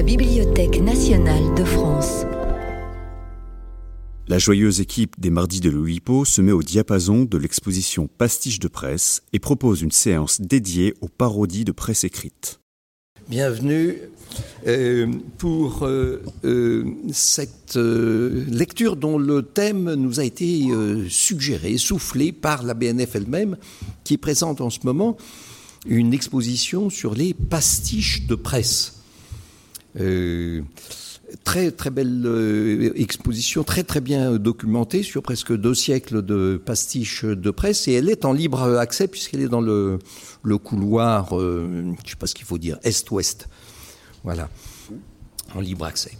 la Bibliothèque nationale de France. La joyeuse équipe des Mardis de l'Oulipo se met au diapason de l'exposition Pastiche de presse et propose une séance dédiée aux parodies de presse écrite. Bienvenue euh, pour euh, euh, cette euh, lecture dont le thème nous a été euh, suggéré, soufflé par la BNF elle-même, qui présente en ce moment une exposition sur les pastiches de presse. Euh, très très belle euh, exposition, très très bien documentée sur presque deux siècles de pastiches de presse et elle est en libre accès puisqu'elle est dans le, couloir, euh, je ne sais pas ce qu'il faut dire, est-ouest. Voilà, en libre accès.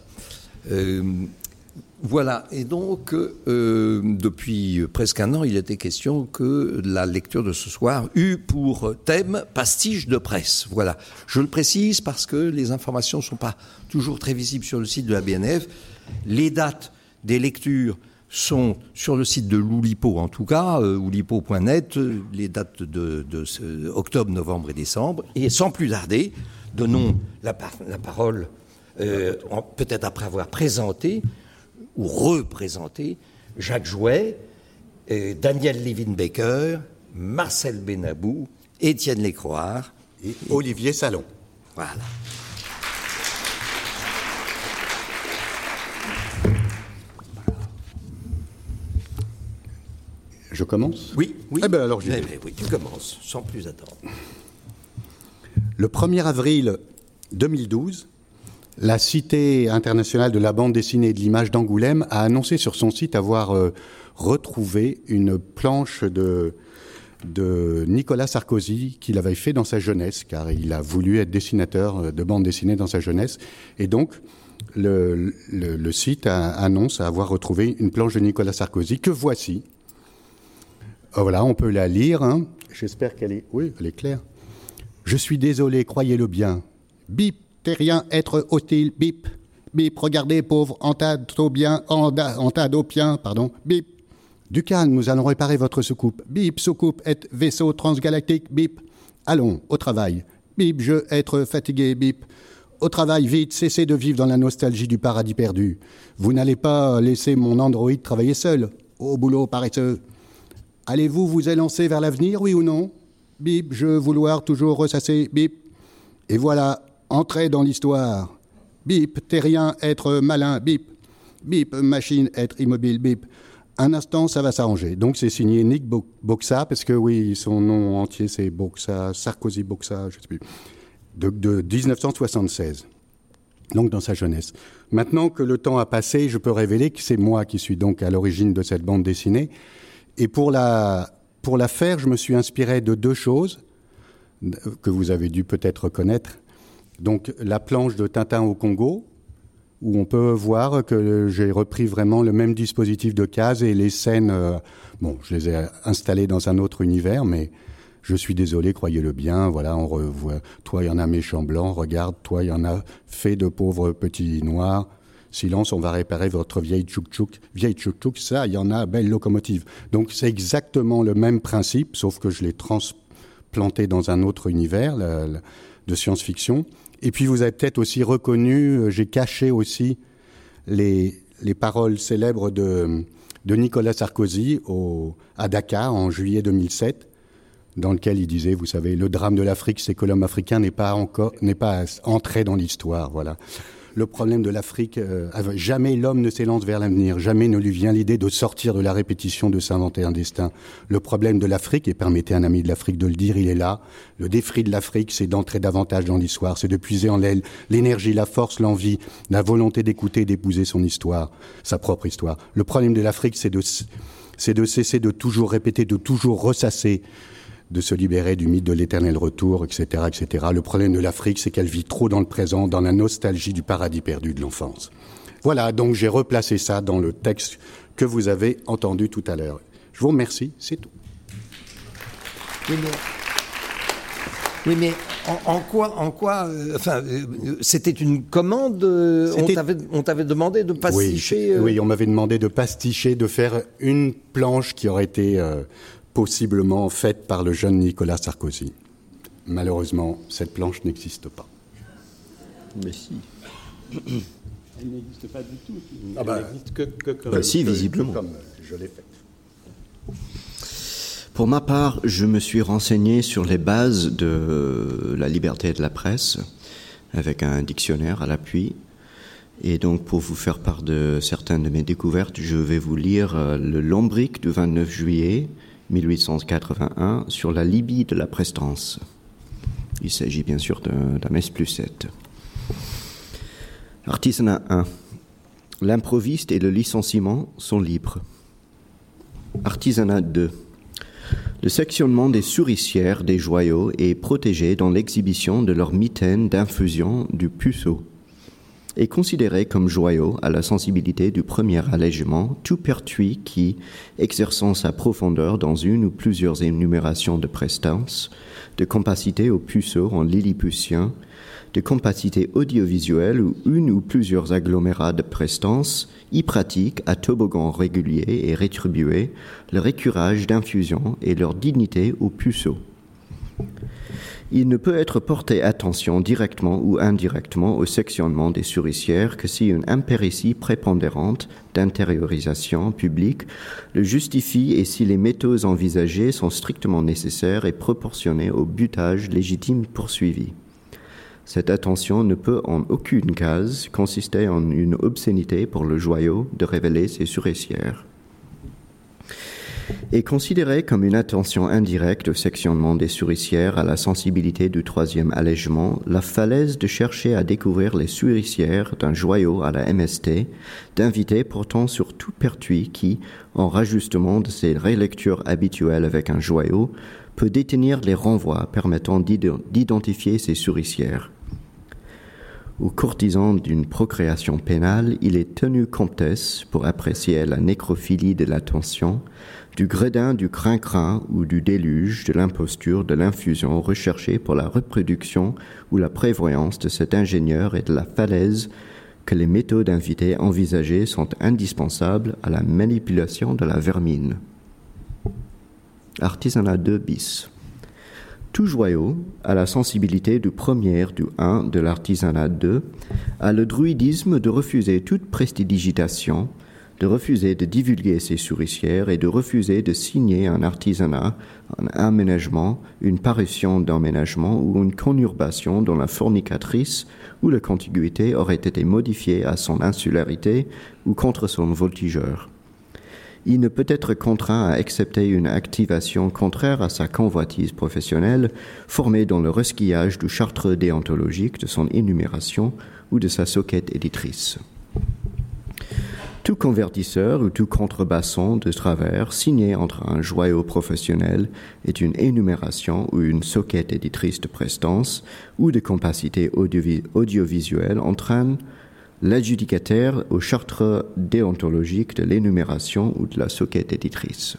Voilà, et donc euh, depuis presque un an, il était question que la lecture de ce soir eut pour thème pastiche de presse. Voilà, je le précise parce que les informations ne sont pas toujours très visibles sur le site de la BNF. Les dates des lectures sont sur le site de l'Oulipo, en tout cas, euh, oulipo.net, les dates de, octobre, novembre et décembre. Et sans plus tarder, donnons la parole, euh, peut-être après avoir présenté ou représenté Jacques Jouet, euh, Daniel Levin-Baker, Marcel Benabou, Étienne Lécroard et Olivier Salon. Voilà. Je commence? Oui, oui. Eh ben alors, j'y Eh ben oui, tu commences, sans plus attendre. Le 1er avril 2012, la Cité internationale de la bande dessinée et de l'image d'Angoulême a annoncé sur son site avoir euh, retrouvé une planche de, Nicolas Sarkozy qu'il avait fait dans sa jeunesse, car il a voulu être dessinateur euh, de bande dessinée dans sa jeunesse. Et donc, le, site annonce avoir retrouvé une planche de Nicolas Sarkozy que voici. Oh, Voilà, on peut la lire. hein. J'espère qu'elle est. Oui, elle est claire. Je suis désolé, croyez-le bien. Bip, terrien, être hostile, bip. Bip, regardez, pauvre antadopien, anda- antadopien, pardon, bip. Du nous allons réparer votre soucoupe. Bip, soucoupe, être vaisseau transgalactique, bip. Allons, au travail. Bip, je, être fatigué, bip. Au travail, vite, cessez de vivre dans la nostalgie du paradis perdu. Vous n'allez pas laisser mon androïde travailler seul. Au boulot, paresseux. Allez-vous vous élancer vers l'avenir, oui ou non? Bip, je vouloir toujours ressasser, bip. Et voilà, entrez dans l'histoire. Bip, terrien, être malin, bip. Bip, machine, être immobile, bip. Un instant, ça va s'arranger. Donc c'est signé Nick Bo- Boxa, parce que oui, son nom entier c'est Boxa, Sarkozy Boxa, je ne sais plus, de, de 1976 donc dans sa jeunesse. Maintenant que le temps a passé, je peux révéler que c'est moi qui suis donc à l'origine de cette bande dessinée. Et pour la, pour la faire, je me suis inspiré de deux choses que vous avez dû peut-être connaître. Donc la planche de Tintin au Congo, où on peut voir que j'ai repris vraiment le même dispositif de cases et les scènes, euh, bon, je les ai installées dans un autre univers, mais je suis désolé, croyez-le bien, voilà, on revoit, toi il y en a méchant blanc, regarde, toi il y en a fait de pauvres petits noirs, silence, on va réparer votre vieille tchouk-tchouk, vieille tchouk-tchouk, ça il y en a, belle locomotive. Donc c'est exactement le même principe, sauf que je l'ai transplanté dans un autre univers de science-fiction. Et puis vous avez peut-être aussi reconnu, euh, j'ai caché aussi les, les paroles célèbres de, de Nicolas Sarkozy à Dakar en juillet 2007, dans lequel il disait, vous savez, le drame de l'Afrique, c'est que l'homme africain n'est pas encore, n'est pas entré dans l'histoire, voilà. Le problème de l'Afrique, euh, jamais l'homme ne s'élance vers l'avenir, jamais ne lui vient l'idée de sortir de la répétition, de s'inventer un destin. Le problème de l'Afrique, et permettez à un ami de l'Afrique de le dire, il est là. Le défi de l'Afrique, c'est d'entrer davantage dans l'histoire, c'est de puiser en elle l'énergie, la force, l'envie, la volonté d'écouter, d'épouser son histoire, sa propre histoire. Le problème de l'Afrique, c'est de, c'est de cesser de toujours répéter, de toujours ressasser de se libérer du mythe de l'éternel retour, etc., etc. Le problème de l'Afrique, c'est qu'elle vit trop dans le présent, dans la nostalgie du paradis perdu de l'enfance. Voilà, donc j'ai replacé ça dans le texte que vous avez entendu tout à l'heure. Je vous remercie, c'est tout. Oui, mais, oui, mais en, en quoi, en quoi, euh, enfin, euh, c'était une commande. euh, on t'avait, demandé de pasticher. oui, on m'avait demandé de pasticher, de faire une planche qui aurait été possiblement faite par le jeune Nicolas Sarkozy. Malheureusement, cette planche n'existe pas. Mais si. Elle n'existe pas du tout. Ah bah, Elle n'existe que, que, que- Bah, si, visiblement. Comme je l'ai fait. Pour ma part, je me suis renseigné sur les bases de la liberté de la presse, avec un dictionnaire à l'appui. Et donc, pour vous faire part de certaines de mes découvertes, je vais vous lire euh, le Lombric du 29 juillet 1881 sur la Libye de la prestance. Il s'agit bien sûr d'un S plus 7. Artisanat 1. L'improviste et le licenciement sont libres. Artisanat 2. Le sectionnement des souricières des joyaux est protégé dans l'exhibition de leur mitaine d'infusion du puceau. Est considéré comme joyau à la sensibilité du premier allègement tout pertuis qui, exerçant sa profondeur dans une ou plusieurs énumérations de prestance, de compacité au puceau en lilliputien, de compacité audiovisuelle ou une ou plusieurs agglomérats de prestance, y pratiquent à toboggan régulier et rétribué le récurage d'infusion et leur dignité au puceau. Il ne peut être porté attention directement ou indirectement au sectionnement des souricières que si une impéritie prépondérante d'intériorisation publique le justifie et si les méthodes envisagées sont strictement nécessaires et proportionnées au butage légitime poursuivi. Cette attention ne peut en aucune case consister en une obscénité pour le joyau de révéler ses souricières est considéré comme une attention indirecte au sectionnement des souricières à la sensibilité du troisième allègement, la falaise de chercher à découvrir les souricières d'un joyau à la MST, d'inviter pourtant sur tout pertuis qui, en rajustement de ses relectures habituelles avec un joyau, peut détenir les renvois permettant d'identifier ces souricières. Aux courtisans d'une procréation pénale, il est tenu comtesse pour apprécier la nécrophilie de l'attention, du gredin du crin-crin ou du déluge de l'imposture de l'infusion recherchée pour la reproduction ou la prévoyance de cet ingénieur et de la falaise que les méthodes invitées envisagées sont indispensables à la manipulation de la vermine. Artisanat 2 bis. Tout joyau a la sensibilité du premier du 1 de l'artisanat 2, a le druidisme de refuser toute prestidigitation, de refuser de divulguer ses souricières et de refuser de signer un artisanat, un aménagement, une parution d'emménagement ou une conurbation dont la fornicatrice ou la contiguïté aurait été modifiée à son insularité ou contre son voltigeur. Il ne peut être contraint à accepter une activation contraire à sa convoitise professionnelle, formée dans le resquillage du chartre déontologique de son énumération ou de sa soquette éditrice. Tout convertisseur ou tout contrebasson de travers signé entre un joyau professionnel est une énumération ou une soquette éditrice de prestance ou de compacité audiovi audiovisuelle entraîne l'adjudicataire au chartre déontologique de l'énumération ou de la soquette éditrice.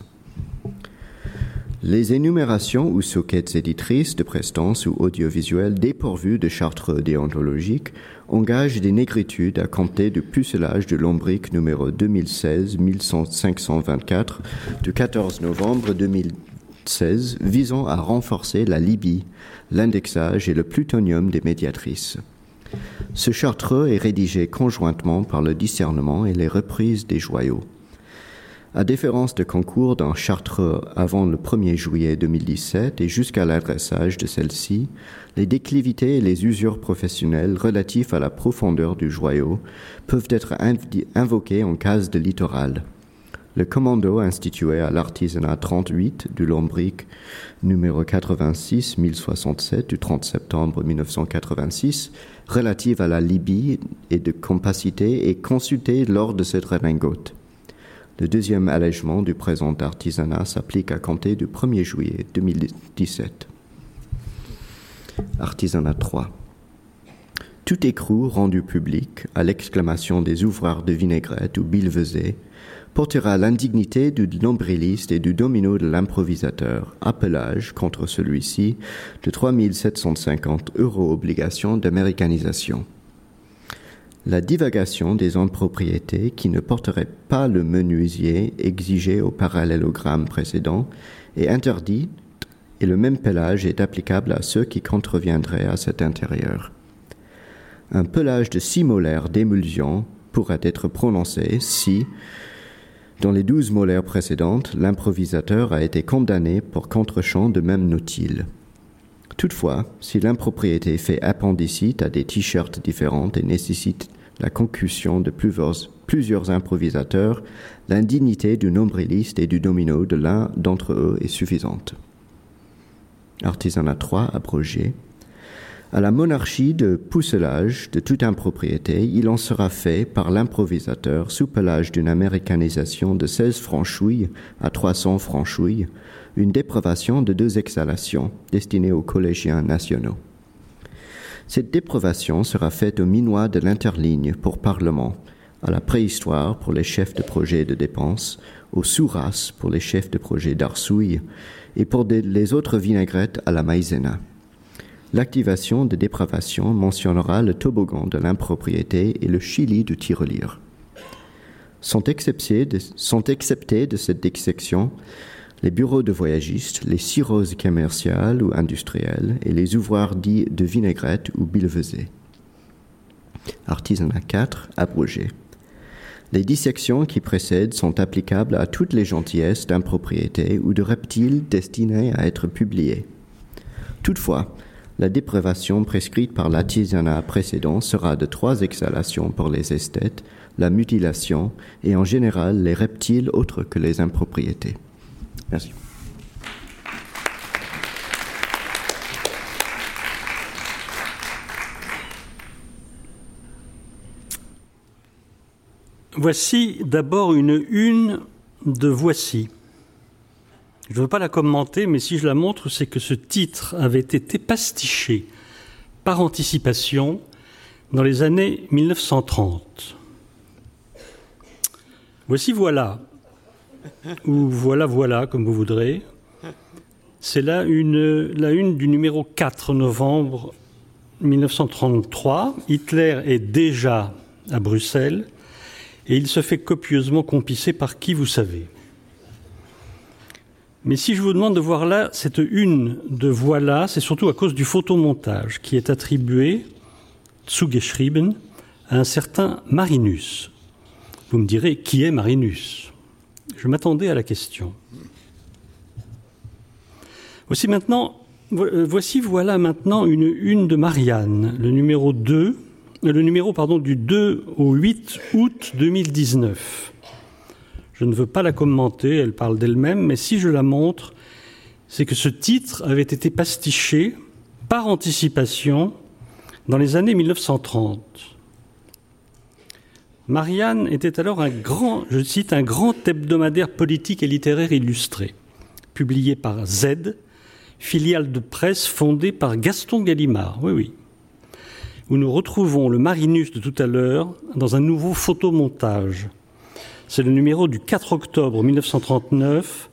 Les énumérations ou soquettes éditrices de prestance ou audiovisuelles dépourvues de chartre déontologique engagent des négritudes à compter du pucelage de lombric numéro 2016-1524 du 14 novembre 2016 visant à renforcer la Libye, l'indexage et le plutonium des médiatrices. Ce chartreux est rédigé conjointement par le discernement et les reprises des joyaux. À différence de concours d'un chartreux avant le 1er juillet 2017 et jusqu'à l'adressage de celle-ci, les déclivités et les usures professionnelles relatifs à la profondeur du joyau peuvent être invoqués en cas de littoral. Le commando institué à l'artisanat 38 du Lombric numéro 86 1067 du 30 septembre 1986 relative à la Libye et de compacité est consulté lors de cette redingote. Le deuxième allègement du présent artisanat s'applique à compter du 1er juillet 2017. Artisanat 3. Tout écrou rendu public à l'exclamation des ouvreurs de vinaigrette ou billevesés portera l'indignité du nombriliste et du domino de l'improvisateur, appelage contre celui-ci de 3750 euros obligation d'américanisation. La divagation des hommes propriétés qui ne porteraient pas le menuisier exigé au parallélogramme précédent est interdit et le même pelage est applicable à ceux qui contreviendraient à cet intérieur. Un pelage de six molaires d'émulsion pourrait être prononcé si, dans les douze molaires précédentes, l'improvisateur a été condamné pour contre-champ de même nautile. Toutefois, si l'impropriété fait appendicite à des t-shirts différentes et nécessite la concussion de plusieurs, improvisateurs, l'indignité du nombriliste et du domino de l'un d'entre eux est suffisante. Artisanat 3 abrogé. À la monarchie de pousselage de toute impropriété, il en sera fait par l'improvisateur sous pelage d'une américanisation de 16 franchouilles à 300 franchouilles, une dépravation de deux exhalations destinées aux collégiens nationaux. Cette dépravation sera faite au minois de l'interligne pour Parlement, à la préhistoire pour les chefs de projet de dépenses, aux sous pour les chefs de projet d'arsouille et pour les autres vinaigrettes à la maïzena. L'activation de dépravation mentionnera le toboggan de l'impropriété et le chili du tirelire. Sont exceptés de, sont exceptés de cette dissection les bureaux de voyagistes, les cirrhoses commerciales ou industrielles et les ouvroirs dits de vinaigrette ou billevesée. Artisanat 4, abrogé. Les dissections qui précèdent sont applicables à toutes les gentillesses d'impropriété ou de reptiles destinés à être publiés. Toutefois, la dépravation prescrite par l'artisanat précédent sera de trois exhalations pour les esthètes, la mutilation et en général les reptiles autres que les impropriétés. Voici d'abord une une de Voici. Je ne veux pas la commenter, mais si je la montre, c'est que ce titre avait été pastiché par anticipation dans les années 1930. Voici voilà, ou voilà voilà, comme vous voudrez. C'est là une, la une du numéro 4 novembre 1933. Hitler est déjà à Bruxelles et il se fait copieusement compisser par qui vous savez. Mais si je vous demande de voir là cette une de voilà, c'est surtout à cause du photomontage qui est attribué, zugeschrieben, à un certain Marinus. Vous me direz, qui est Marinus? Je m'attendais à la question. Voici maintenant, voici voilà maintenant une une de Marianne, le numéro 2, le numéro pardon, du 2 au 8 août 2019. Je ne veux pas la commenter, elle parle d'elle-même, mais si je la montre, c'est que ce titre avait été pastiché par anticipation dans les années 1930. Marianne était alors un grand, je cite, un grand hebdomadaire politique et littéraire illustré, publié par Z, filiale de presse fondée par Gaston Gallimard. Oui, oui. Où nous retrouvons le Marinus de tout à l'heure dans un nouveau photomontage c'est le numéro du 4 octobre 1939.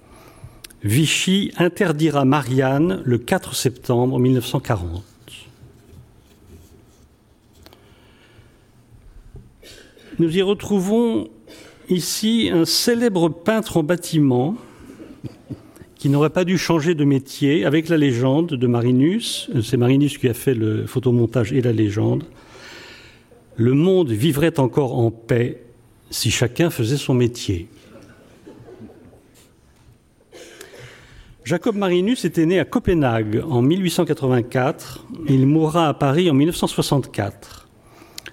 Vichy interdira Marianne le 4 septembre 1940. Nous y retrouvons ici un célèbre peintre en bâtiment qui n'aurait pas dû changer de métier avec la légende de Marinus. C'est Marinus qui a fait le photomontage et la légende. Le monde vivrait encore en paix si chacun faisait son métier. Jacob Marinus était né à Copenhague en 1884. Il mourra à Paris en 1964.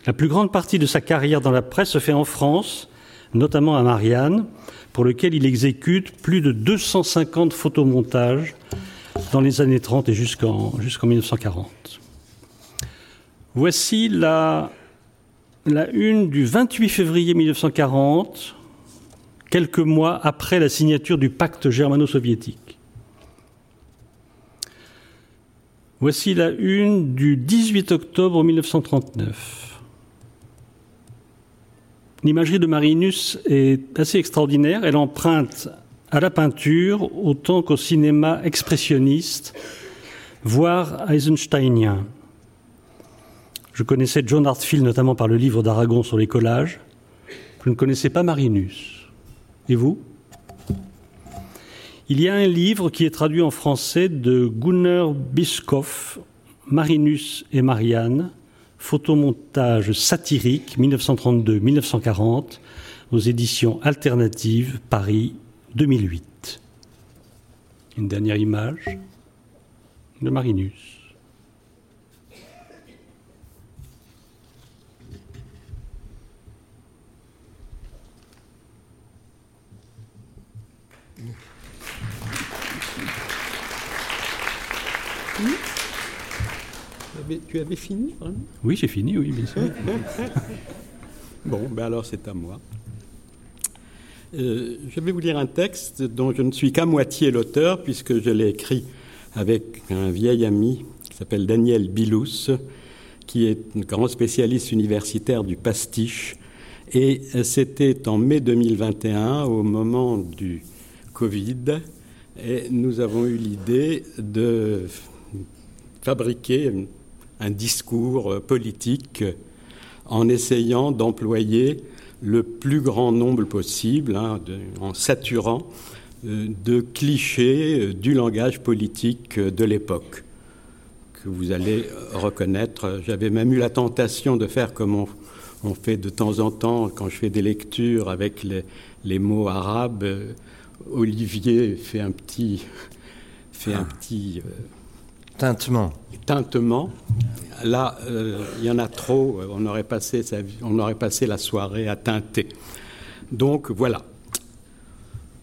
La plus grande partie de sa carrière dans la presse se fait en France, notamment à Marianne, pour lequel il exécute plus de 250 photomontages dans les années 30 et jusqu'en jusqu'en 1940. Voici la la une du 28 février 1940, quelques mois après la signature du pacte germano-soviétique. Voici la une du 18 octobre 1939. L'imagerie de Marinus est assez extraordinaire. Elle emprunte à la peinture autant qu'au cinéma expressionniste, voire eisensteinien. Je connaissais John Hartfield notamment par le livre d'Aragon sur les collages. Je ne connaissais pas Marinus. Et vous? Il y a un livre qui est traduit en français de Gunnar Biskopf, Marinus et Marianne, photomontage satirique 1932-1940 aux éditions alternatives Paris 2008. Une dernière image de Marinus. Tu avais fini, vraiment? Oui, j'ai fini, oui, bien sûr. bon, ben alors c'est à moi. Euh, je vais vous lire un texte dont je ne suis qu'à moitié l'auteur, puisque je l'ai écrit avec un vieil ami qui s'appelle Daniel Bilous, qui est un grand spécialiste universitaire du pastiche. Et c'était en mai 2021, au moment du Covid, et nous avons eu l'idée de fabriquer un discours politique en essayant d'employer le plus grand nombre possible, hein, en saturant euh, de clichés euh, du langage politique de l'époque, que vous allez reconnaître. J'avais même eu la tentation de faire comme on, fait de temps en temps quand je fais des lectures avec les, mots arabes. Euh, Olivier fait un petit, fait un ah. petit Tintement. Tintement. Là, euh, il y en a trop. On aurait, passé on aurait passé la soirée à teinter. Donc voilà.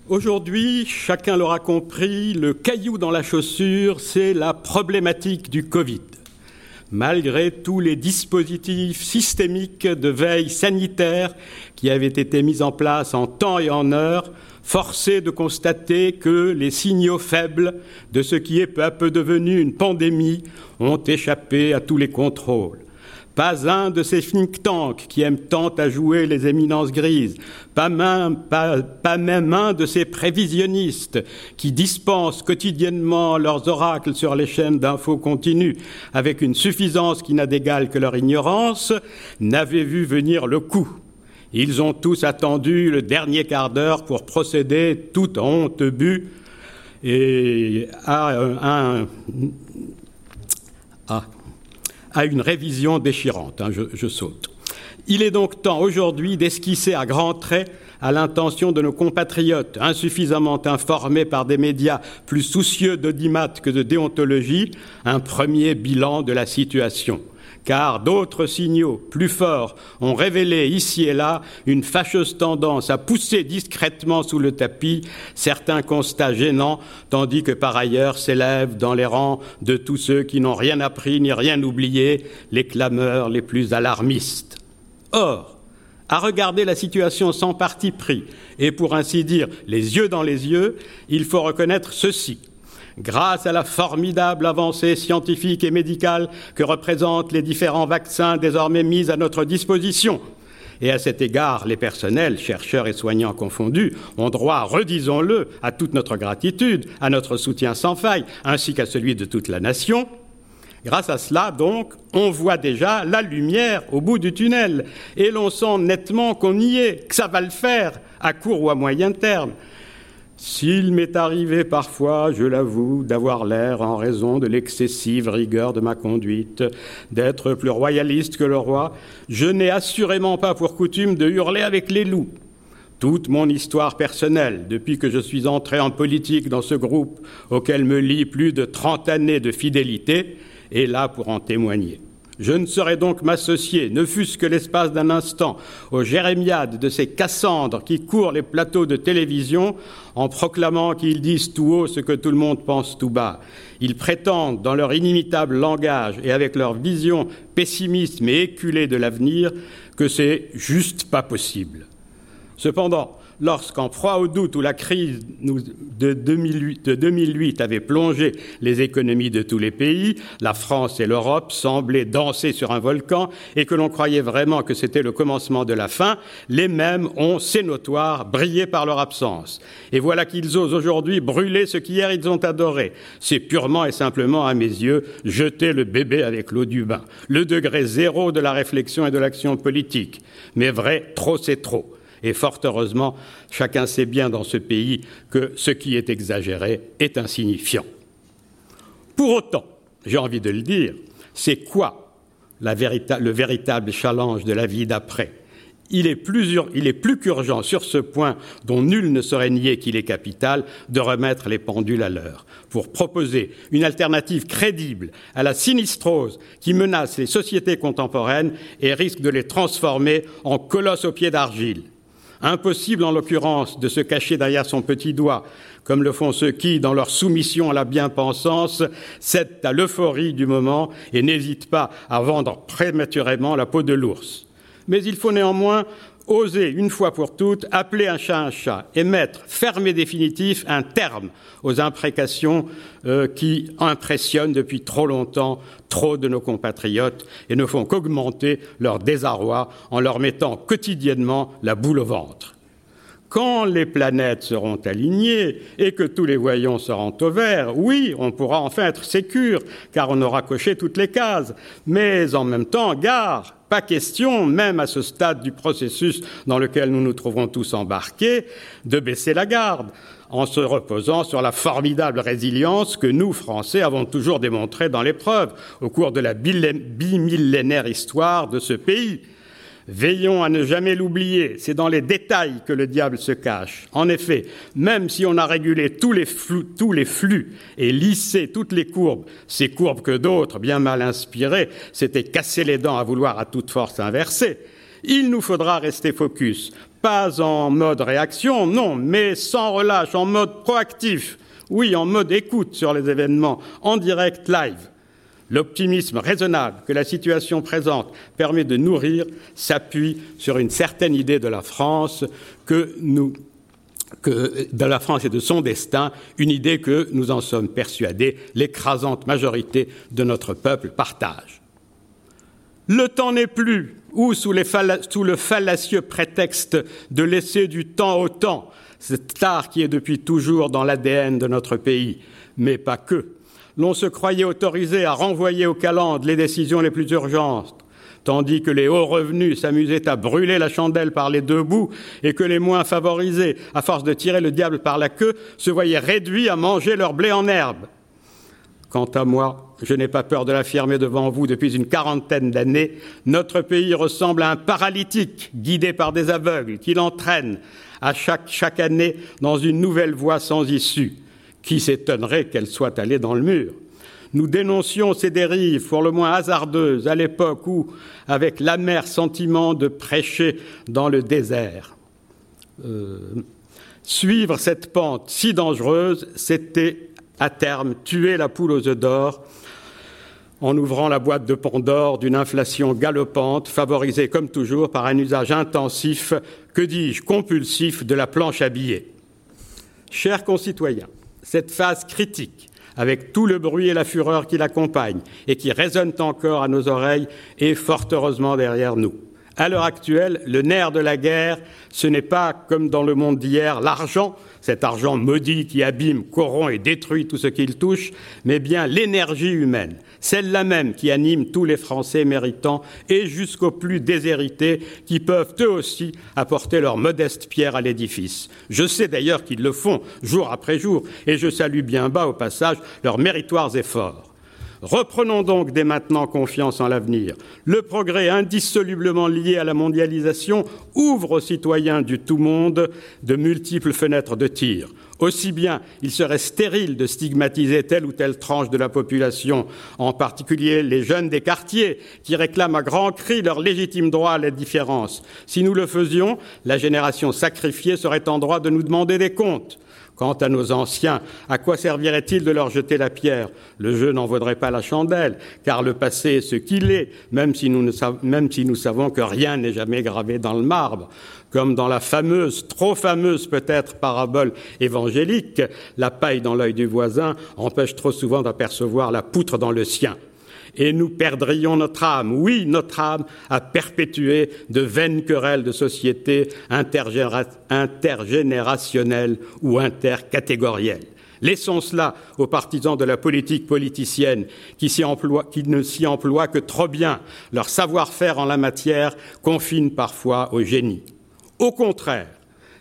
Aujourd'hui, chacun l'aura compris, le caillou dans la chaussure, c'est la problématique du Covid. Malgré tous les dispositifs systémiques de veille sanitaire qui avaient été mis en place en temps et en heure, forcé de constater que les signaux faibles de ce qui est peu à peu devenu une pandémie ont échappé à tous les contrôles. Pas un de ces think tanks qui aiment tant à jouer les éminences grises, pas même, un de ces prévisionnistes qui dispensent quotidiennement leurs oracles sur les chaînes d'infos continues avec une suffisance qui n'a d'égal que leur ignorance, n'avait vu venir le coup. Ils ont tous attendu le dernier quart d'heure pour procéder, tout en honte but, et à, à, une révision déchirante. Hein, je, je saute. Il est donc temps aujourd'hui d'esquisser à grands traits à l'intention de nos compatriotes insuffisamment informés par des médias plus soucieux d'audimat que de déontologie, un premier bilan de la situation car d'autres signaux plus forts ont révélé ici et là une fâcheuse tendance à pousser discrètement sous le tapis certains constats gênants, tandis que par ailleurs s'élèvent dans les rangs de tous ceux qui n'ont rien appris ni rien oublié les clameurs les plus alarmistes. Or, à regarder la situation sans parti pris et pour ainsi dire les yeux dans les yeux, il faut reconnaître ceci grâce à la formidable avancée scientifique et médicale que représentent les différents vaccins désormais mis à notre disposition. Et à cet égard, les personnels, chercheurs et soignants confondus, ont droit, redisons-le, à toute notre gratitude, à notre soutien sans faille, ainsi qu'à celui de toute la nation. Grâce à cela, donc, on voit déjà la lumière au bout du tunnel, et l'on sent nettement qu'on y est, que ça va le faire, à court ou à moyen terme. S'il m'est arrivé parfois, je l'avoue, d'avoir l'air, en raison de l'excessive rigueur de ma conduite, d'être plus royaliste que le roi, je n'ai assurément pas pour coutume de hurler avec les loups. Toute mon histoire personnelle, depuis que je suis entré en politique dans ce groupe auquel me lie plus de trente années de fidélité, est là pour en témoigner. Je ne saurais donc m'associer, ne fût-ce que l'espace d'un instant, aux jérémiades de ces Cassandres qui courent les plateaux de télévision en proclamant qu'ils disent tout haut ce que tout le monde pense tout bas. Ils prétendent, dans leur inimitable langage et avec leur vision pessimiste mais éculée de l'avenir, que c'est juste pas possible. Cependant, lorsqu'en proie au doute où la crise de 2008, avait plongé les économies de tous les pays, la France et l'Europe semblaient danser sur un volcan et que l'on croyait vraiment que c'était le commencement de la fin, les mêmes ont, c'est notoire, brillé par leur absence. Et voilà qu'ils osent aujourd'hui brûler ce qu'hier ils ont adoré. C'est purement et simplement, à mes yeux, jeter le bébé avec l'eau du bain. Le degré zéro de la réflexion et de l'action politique. Mais vrai, trop c'est trop. Et fort heureusement, chacun sait bien dans ce pays que ce qui est exagéré est insignifiant. Pour autant, j'ai envie de le dire, c'est quoi le véritable challenge de la vie d'après? Il est, plus, il est plus qu'urgent sur ce point dont nul ne saurait nier qu'il est capital de remettre les pendules à l'heure pour proposer une alternative crédible à la sinistrose qui menace les sociétés contemporaines et risque de les transformer en colosses au pied d'argile. Impossible, en l'occurrence, de se cacher derrière son petit doigt, comme le font ceux qui, dans leur soumission à la bien-pensance, cèdent à l'euphorie du moment et n'hésitent pas à vendre prématurément la peau de l'ours. Mais il faut néanmoins oser, une fois pour toutes, appeler un chat un chat et mettre ferme et définitif un terme aux imprécations euh, qui impressionnent depuis trop longtemps trop de nos compatriotes et ne font qu'augmenter leur désarroi en leur mettant quotidiennement la boule au ventre. Quand les planètes seront alignées et que tous les voyants seront au vert, oui, on pourra enfin être sécure, car on aura coché toutes les cases. Mais en même temps, gare, pas question, même à ce stade du processus dans lequel nous nous trouvons tous embarqués, de baisser la garde en se reposant sur la formidable résilience que nous, Français, avons toujours démontrée dans l'épreuve au cours de la bimillénaire histoire de ce pays. Veillons à ne jamais l'oublier, c'est dans les détails que le diable se cache. En effet, même si on a régulé tous les, flux, et lissé toutes les courbes, ces courbes que d'autres, bien mal inspirés, s'étaient cassés les dents à vouloir à toute force inverser, il nous faudra rester focus, pas en mode réaction, non, mais sans relâche, en mode proactif, oui, en mode écoute sur les événements, en direct live L'optimisme raisonnable que la situation présente permet de nourrir s'appuie sur une certaine idée de la France que nous que de la France et de son destin, une idée que nous en sommes persuadés, l'écrasante majorité de notre peuple partage. Le temps n'est plus, ou sous, sous, le fallacieux prétexte de laisser du temps au temps, cet art qui est depuis toujours dans l'ADN de notre pays, mais pas que l'on se croyait autorisé à renvoyer aux calendes les décisions les plus urgentes, tandis que les hauts revenus s'amusaient à brûler la chandelle par les deux bouts et que les moins favorisés, à force de tirer le diable par la queue, se voyaient réduits à manger leur blé en herbe. Quant à moi, je n'ai pas peur de l'affirmer devant vous depuis une quarantaine d'années, notre pays ressemble à un paralytique guidé par des aveugles qui l'entraînent à chaque, chaque année dans une nouvelle voie sans issue. Qui s'étonnerait qu'elle soit allée dans le mur Nous dénoncions ces dérives, pour le moins hasardeuses, à l'époque où, avec l'amer sentiment de prêcher dans le désert, euh, suivre cette pente si dangereuse, c'était à terme tuer la poule aux œufs d'or en ouvrant la boîte de Pandore d'une inflation galopante, favorisée comme toujours par un usage intensif, que dis-je, compulsif de la planche à billets. Chers concitoyens, cette phase critique, avec tout le bruit et la fureur qui l'accompagnent et qui résonnent encore à nos oreilles, est fort heureusement derrière nous. À l'heure actuelle, le nerf de la guerre, ce n'est pas, comme dans le monde d'hier, l'argent, cet argent maudit qui abîme, corrompt et détruit tout ce qu'il touche, mais bien l'énergie humaine, celle-là même qui anime tous les Français méritants et jusqu'aux plus déshérités qui peuvent eux aussi apporter leur modeste pierre à l'édifice. Je sais d'ailleurs qu'ils le font jour après jour et je salue bien bas au passage leurs méritoires efforts. Reprenons donc dès maintenant confiance en l'avenir. Le progrès indissolublement lié à la mondialisation ouvre aux citoyens du tout monde de multiples fenêtres de tir. Aussi bien, il serait stérile de stigmatiser telle ou telle tranche de la population, en particulier les jeunes des quartiers, qui réclament à grands cris leur légitime droit à la différence. Si nous le faisions, la génération sacrifiée serait en droit de nous demander des comptes. Quant à nos anciens, à quoi servirait-il de leur jeter la pierre? Le jeu n'en vaudrait pas la chandelle, car le passé est ce qu'il est, même si nous, savons que rien n'est jamais gravé dans le marbre. Comme dans la fameuse, trop fameuse peut-être parabole évangélique, la paille dans l'œil du voisin empêche trop souvent d'apercevoir la poutre dans le sien et nous perdrions notre âme, oui, notre âme, à perpétuer de vaines querelles de société intergénérationnelles ou intercatégorielles. Laissons cela aux partisans de la politique politicienne qui, ne s'y emploient que trop bien. Leur savoir-faire en la matière confine parfois au génie. Au contraire,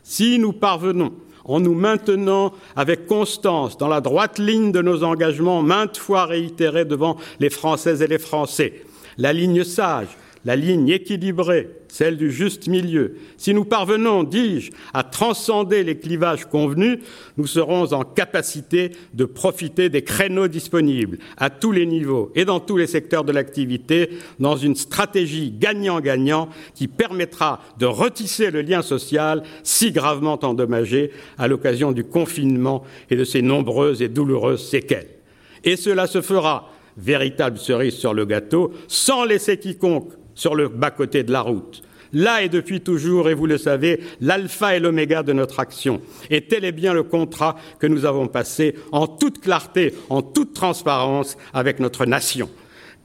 si nous parvenons en nous maintenant avec constance dans la droite ligne de nos engagements maintes fois réitérés devant les Françaises et les Français, la ligne sage, la ligne équilibrée, celle du juste milieu. Si nous parvenons, dis-je, à transcender les clivages convenus, nous serons en capacité de profiter des créneaux disponibles à tous les niveaux et dans tous les secteurs de l'activité dans une stratégie gagnant-gagnant qui permettra de retisser le lien social si gravement endommagé à l'occasion du confinement et de ses nombreuses et douloureuses séquelles. Et cela se fera, véritable cerise sur le gâteau, sans laisser quiconque sur le bas-côté de la route. Là est depuis toujours, et vous le savez, l'alpha et l'oméga de notre action. Et tel est bien le contrat que nous avons passé en toute clarté, en toute transparence avec notre nation.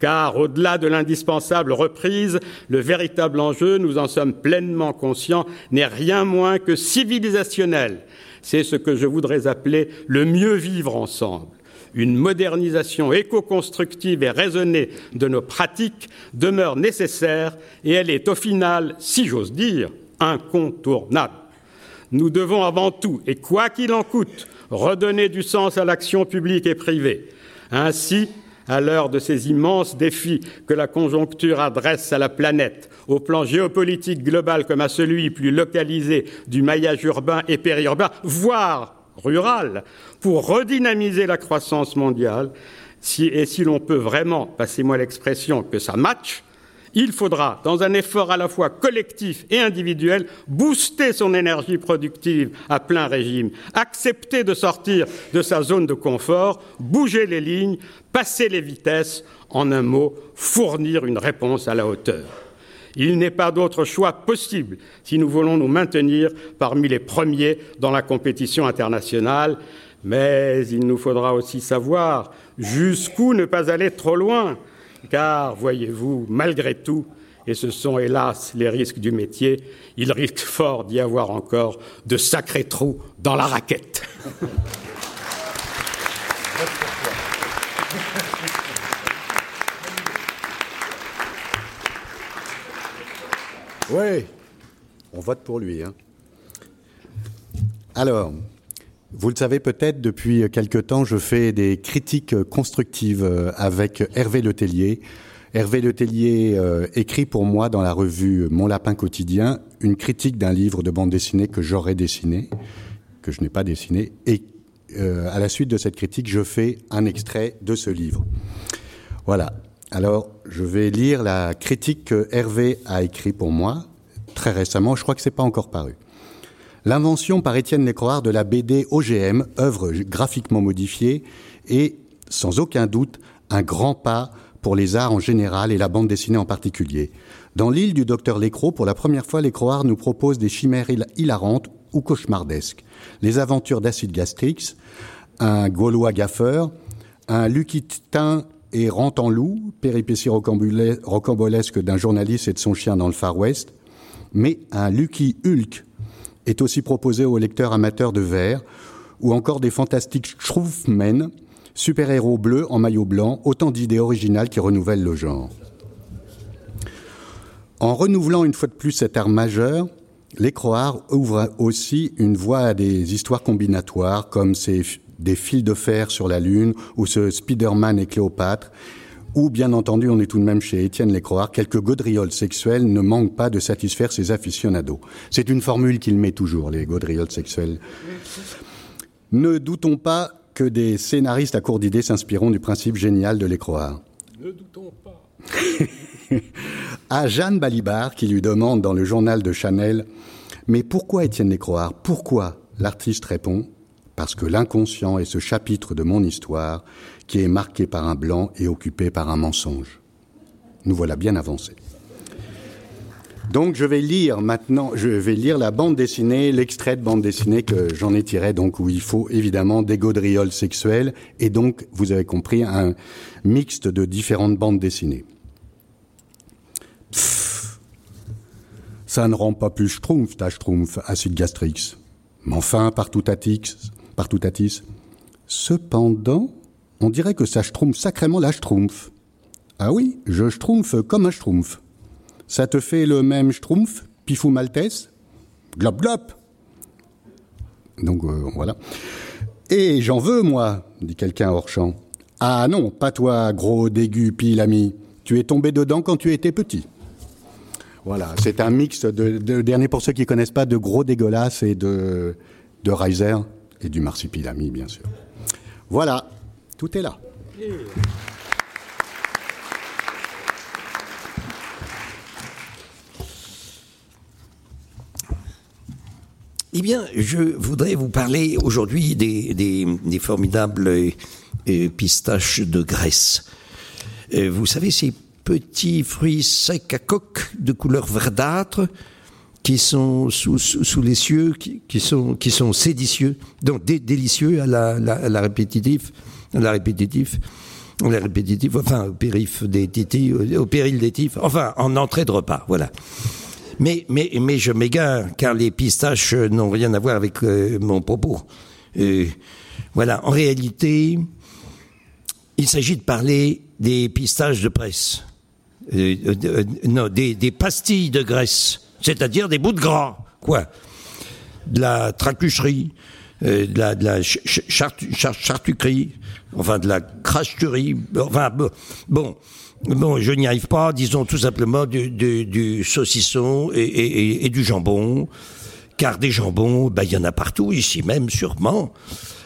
Car au-delà de l'indispensable reprise, le véritable enjeu, nous en sommes pleinement conscients, n'est rien moins que civilisationnel. C'est ce que je voudrais appeler le mieux vivre ensemble une modernisation éco-constructive et raisonnée de nos pratiques demeure nécessaire et elle est au final, si j'ose dire, incontournable. Nous devons avant tout, et quoi qu'il en coûte, redonner du sens à l'action publique et privée. Ainsi, à l'heure de ces immenses défis que la conjoncture adresse à la planète, au plan géopolitique global comme à celui plus localisé du maillage urbain et périurbain, voire rural, pour redynamiser la croissance mondiale, et si l'on peut vraiment, passez-moi l'expression, que ça matche, il faudra, dans un effort à la fois collectif et individuel, booster son énergie productive à plein régime, accepter de sortir de sa zone de confort, bouger les lignes, passer les vitesses, en un mot, fournir une réponse à la hauteur. Il n'est pas d'autre choix possible si nous voulons nous maintenir parmi les premiers dans la compétition internationale. Mais il nous faudra aussi savoir jusqu'où ne pas aller trop loin, car, voyez-vous, malgré tout, et ce sont hélas les risques du métier, il risque fort d'y avoir encore de sacrés trous dans la raquette. Oui, on vote pour lui. Hein. Alors, vous le savez peut-être, depuis quelque temps, je fais des critiques constructives euh, avec Hervé Letellier. Hervé Letellier euh, écrit pour moi dans la revue Mon Lapin quotidien une critique d'un livre de bande dessinée que j'aurais dessiné, que je n'ai pas dessiné, et euh, à la suite de cette critique, je fais un extrait de ce livre. Voilà. Alors, je vais lire la critique que Hervé a écrit pour moi très récemment. Je crois que c'est pas encore paru. L'invention par Étienne Lécroard de la BD OGM, œuvre graphiquement modifiée, est sans aucun doute un grand pas pour les arts en général et la bande dessinée en particulier. Dans l'île du docteur Lécro, pour la première fois, Lécroard nous propose des chimères hilarantes ou cauchemardesques. Les aventures d'Acide Gastrix, un Gaulois gaffeur, un Luquitin et en loup, péripétie rocambolesque d'un journaliste et de son chien dans le Far West, mais un Lucky Hulk est aussi proposé aux lecteurs amateurs de verre, ou encore des fantastiques Schroefmen, super-héros bleus en maillot blanc, autant d'idées originales qui renouvellent le genre. En renouvelant une fois de plus cet art majeur, les Croards ouvrent aussi une voie à des histoires combinatoires comme ces des fils de fer sur la Lune, ou ce Spider-Man et Cléopâtre, ou bien entendu, on est tout de même chez Étienne Lécroard, quelques gaudrioles sexuelles ne manquent pas de satisfaire ses aficionados. C'est une formule qu'il met toujours, les gaudrioles sexuelles. Ne doutons pas que des scénaristes à court d'idées s'inspireront du principe génial de Lécroard. Ne doutons pas. à Jeanne Balibar, qui lui demande dans le journal de Chanel Mais pourquoi Étienne Lécroard Pourquoi L'artiste répond parce que l'inconscient est ce chapitre de mon histoire qui est marqué par un blanc et occupé par un mensonge. Nous voilà bien avancés. Donc je vais lire maintenant, je vais lire la bande dessinée, l'extrait de bande dessinée que j'en ai tiré, donc où il faut évidemment des gaudrioles sexuelles et donc, vous avez compris, un mixte de différentes bandes dessinées. ça ne rend pas plus schtroumpf, ta schtroumpf, acide gastrix. Mais enfin, partout atix, partout Tatis. Cependant, on dirait que ça schtroumpf sacrément la schtroumpf. Ah oui, je schtroumpf comme un schtroumpf. Ça te fait le même schtroumpf, pifou maltès? Glop glop Donc euh, voilà. Et j'en veux, moi, dit quelqu'un hors champ. Ah non, pas toi, gros dégu pile ami. tu es tombé dedans quand tu étais petit. Voilà, c'est un mix de, dernier pour ceux qui ne connaissent pas, de gros dégueulasses et de, de Reiser et du marsipilami, bien sûr. Voilà, tout est là. Eh bien, je voudrais vous parler aujourd'hui des, formidables euh, pistaches de Grèce. Euh, vous savez, ces petits fruits secs à coque de couleur verdâtre qui sont sous, les cieux, qui, sont, qui sont séditieux, donc délicieux à la, à la répétitif, à la répétitif, à la répétitif, enfin au périph des titis, au péril des tifs, enfin en entrée de repas, voilà. Mais, mais, mais je m'égare, car les pistaches n'ont rien à voir avec euh, mon propos. Euh, voilà, en réalité, il s'agit de parler des pistaches de presse. Euh, non, des, des, pastilles de graisse, c'est-à-dire des bouts de gras, quoi? De la tracucherie, de la, de chartuquerie, enfin de la cracheterie, enfin bon Bon, je n'y arrive pas, disons tout simplement du, saucisson et, du jambon, car des jambons, ben, il y en a partout, ici même sûrement,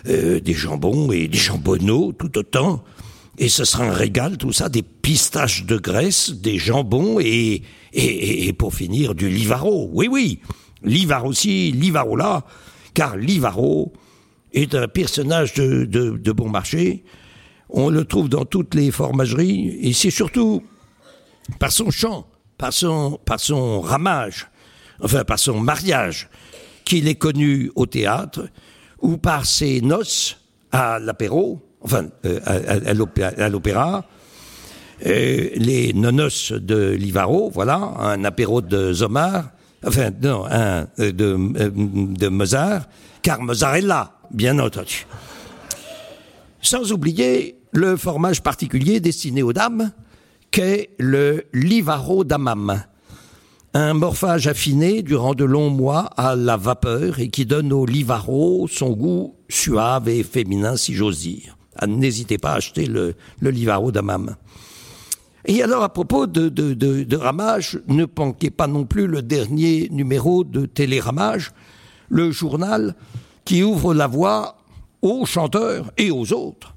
euh, des jambons et des jambonneaux tout autant, et ce sera un régal tout ça, des pistaches de graisse, des jambons et, et, pour finir du livaro, oui oui, livaro aussi, livaro là, car livaro est un personnage de, de bon marché, on le trouve dans toutes les formageries, et c'est surtout par son chant, par son, par son ramage, enfin par son mariage, qu'il est connu au théâtre, ou par ses noces à l'apéro, enfin euh, à, l'opéra, euh, les nonos de Livaro, voilà, un apéro de Zomar, enfin non, un euh, de, Mozart, car Mozart est là, bien entendu. Sans oublier le formage particulier destiné aux dames, qu'est le livaro d'amam. Un morphage affiné durant de longs mois à la vapeur et qui donne au livaro son goût suave et féminin, si j'ose dire. N'hésitez pas à acheter le, le livaro d'amam. Et alors, à propos de, ramage, ne manquez pas non plus le dernier numéro de Téléramage, le journal qui ouvre la voie aux chanteurs et aux autres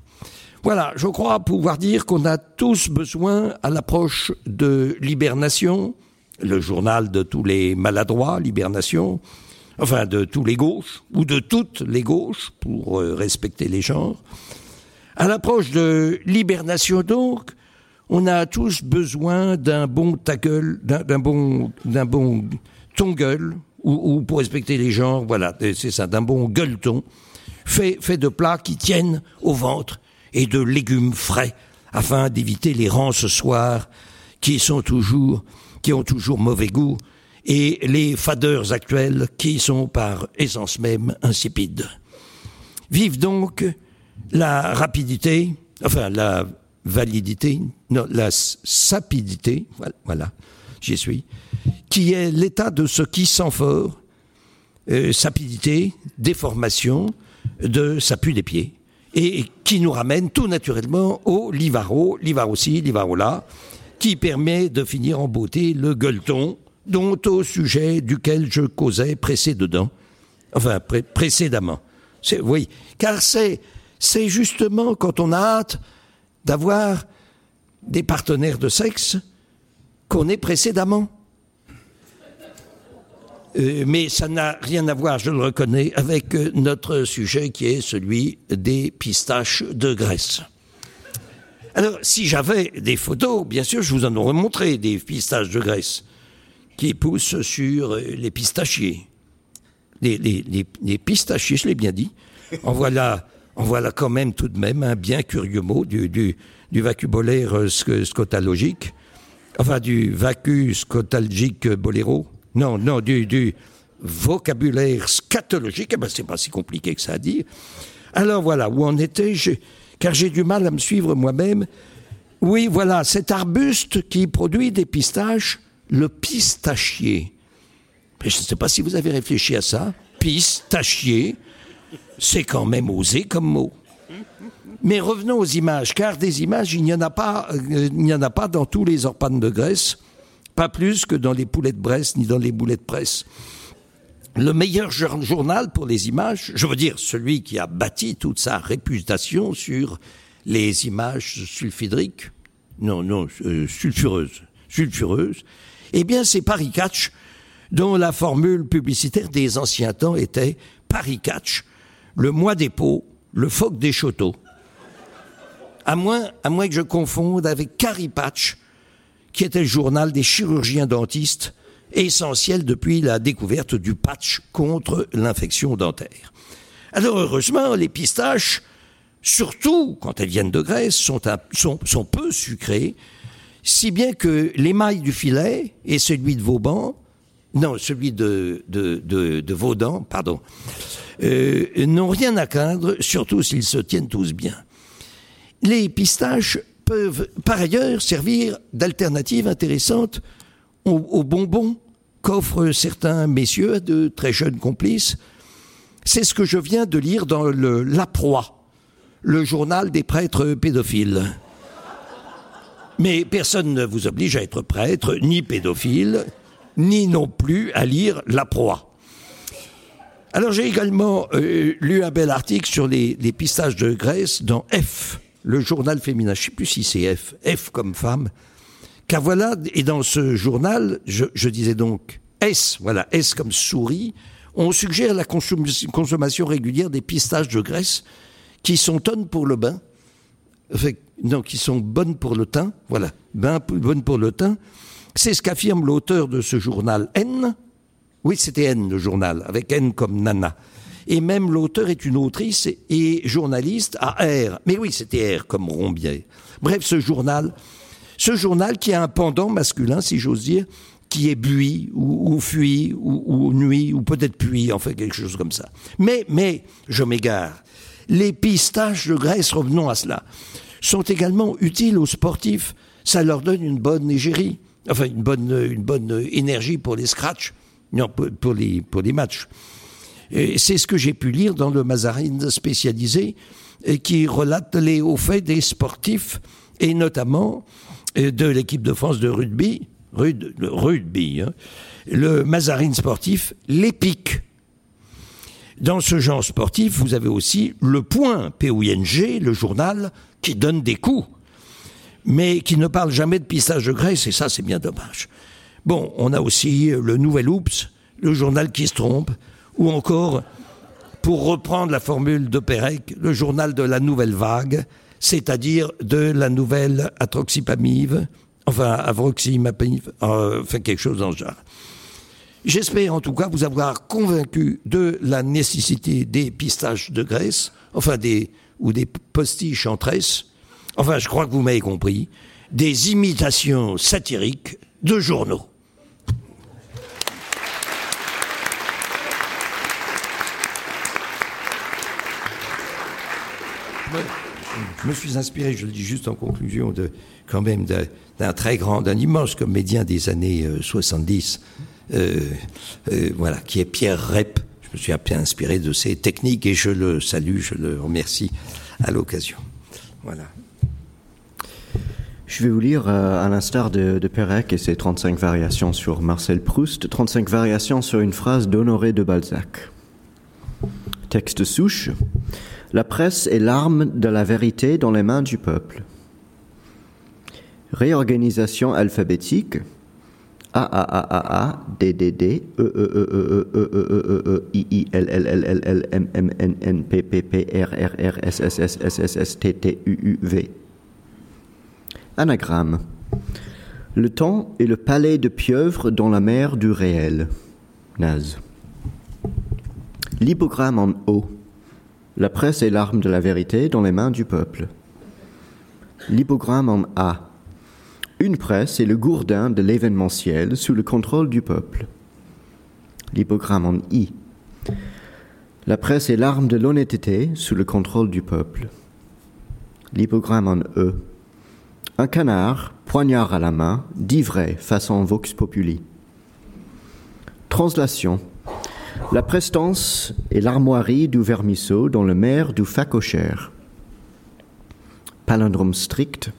voilà, je crois pouvoir dire qu'on a tous besoin, à l'approche de l'hibernation, le journal de tous les maladroits, l'hibernation, enfin de tous les gauches, ou de toutes les gauches, pour euh, respecter les genres. À l'approche de l'hibernation, donc, on a tous besoin d'un bon ta d'un bon, d'un bon ton gueule, ou, pour respecter les genres, voilà, c'est ça, d'un bon gueuleton, fait, fait de plats qui tiennent au ventre et de légumes frais afin d'éviter les rangs ce soir qui sont toujours, qui ont toujours mauvais goût et les fadeurs actuelles qui sont par essence même insipides. Vive donc la rapidité, enfin la validité, non, la sapidité, voilà, j'y suis, qui est l'état de ce qui sent fort, euh, sapidité, déformation de sa pue des pieds et qui nous ramène tout naturellement au Livaro, Livaro-ci, Livaro-là, qui permet de finir en beauté le gueuleton, dont au sujet duquel je causais précédemment. Enfin, précédemment. Oui, car c'est, c'est justement quand on a hâte d'avoir des partenaires de sexe qu'on est précédemment. Euh, mais ça n'a rien à voir, je le reconnais, avec euh, notre sujet qui est celui des pistaches de Grèce. Alors, si j'avais des photos, bien sûr, je vous en aurais montré des pistaches de Grèce qui poussent sur euh, les pistachiers. Les, les, pistachiers, je l'ai bien dit. En voilà, en voilà quand même tout de même un bien curieux mot du, du, du vacubolaire scotalogique, enfin du vacu scotalgique boléro non, non, du, vocabulaire scatologique, eh ben, c'est pas si compliqué que ça à dire. Alors voilà, où en était, car j'ai du mal à me suivre moi-même. Oui, voilà, cet arbuste qui produit des pistaches, le pistachier. je ne sais pas si vous avez réfléchi à ça. Pistachier, c'est quand même osé comme mot. Mais revenons aux images, car des images, il n'y en a pas, euh, il n'y en a pas dans tous les orpanes de Grèce, pas plus que dans les poulets de Brest ni dans les boulets de presse. Le meilleur journal pour les images, je veux dire celui qui a bâti toute sa réputation sur les images sulfhydriques, non, non, euh, sulfureuses, sulfureuses, eh bien c'est Paris Catch, dont la formule publicitaire des anciens temps était Paris Catch, le mois des pots, le phoque des châteaux. À moins, à moins que je confonde avec Carrie Patch, qui était le journal des chirurgiens dentistes, essentiel depuis la découverte du patch contre l'infection dentaire. Alors heureusement, les pistaches, surtout quand elles viennent de Grèce, sont, sont, peu sucrées, si bien que l'émail du filet et celui de Vauban, non, celui de, de, de, Vaudan, pardon, euh, n'ont rien à craindre, surtout s'ils se tiennent tous bien. Les pistaches peuvent par ailleurs servir d'alternative intéressante aux, bonbons qu'offrent certains messieurs de très jeunes complices. C'est ce que je viens de lire dans le La Proie, le journal des prêtres pédophiles. Mais personne ne vous oblige à être prêtre, ni pédophile, ni non plus à lire La Proie. Alors j'ai également euh, lu un bel article sur les, les pistaches de Grèce dans F, le journal féminin. Je ne sais plus si c'est F, F comme femme. Car voilà, et dans ce journal, je, disais donc S, voilà, S comme souris, on suggère la consommation régulière des pistaches de graisse qui sont tonnes pour le bain, enfin, non, qui sont bonnes pour le teint, voilà, bonnes pour le teint. C'est ce qu'affirme l'auteur de ce journal N. Oui, c'était N, le journal, avec N comme Nana. Et même l'auteur est une autrice et journaliste à R. Mais oui, c'était R comme Rombier. Bref, ce journal ce journal qui a un pendant masculin, si j'ose dire, qui est buis ou, fuit ou, nuit ou peut-être puits, enfin quelque chose comme ça. Mais, mais, je m'égare. Les pistaches de graisse, revenons à cela, sont également utiles aux sportifs. Ça leur donne une bonne égérie, enfin une bonne, une bonne énergie pour les scratchs, non, pour, les, pour les matchs. C'est ce que j'ai pu lire dans le Mazarine spécialisé qui relate les hauts faits des sportifs et notamment de l'équipe de France de rugby, le rugby, hein, le Mazarine sportif, l'EPIC. Dans ce genre sportif, vous avez aussi le Point, P-O-I-N-G, le journal qui donne des coups, mais qui ne parle jamais de pistage de graisse, et ça, c'est bien dommage. Bon, on a aussi le Nouvel Oups, le journal qui se trompe, ou encore, pour reprendre la formule de Pérec, le journal de la Nouvelle Vague, c'est-à-dire de la nouvelle atroxipamive, enfin avroximamive, euh, enfin quelque chose dans ce genre. J'espère en tout cas vous avoir convaincu de la nécessité des pistaches de graisse, enfin des ou des postiches en tresse. Enfin, je crois que vous m'avez compris, des imitations satiriques de journaux. je me suis inspiré, je le dis juste en conclusion, quand même d'un très grand, d'un immense comédien des années 70, euh, euh, euh, voilà, qui est Pierre Rep. Je me suis un peu inspiré de ses techniques et je le salue, je le remercie à l'occasion. Voilà. Je vais vous lire, à l'instar de, de Perec et ses 35 variations sur Marcel Proust, 35 variations sur une phrase d'Honoré de Balzac. Texte souche. La presse est l'arme de la vérité dans les mains du peuple. Réorganisation alphabétique. A A A A A D D D E E E E E E E E E I I L L L L L M M N N P P P R R R S S S S S S T T U U V. Anagramme. Le temps est le palais de pieuvre dans la mer du réel. Naze. L'hypogramme en haut. La presse est l'arme de la vérité dans les mains du peuple. L'hypogramme en A. Une presse est le gourdin de l'événementiel sous le contrôle du peuple. L'hypogramme en I. La presse est l'arme de l'honnêteté sous le contrôle du peuple. L'hypogramme en E. Un canard, poignard à la main, dit vrai façon vox populi. Translation. La prestance est l'armoirie du vermisseau dans le maire du facochère. palindrome strict,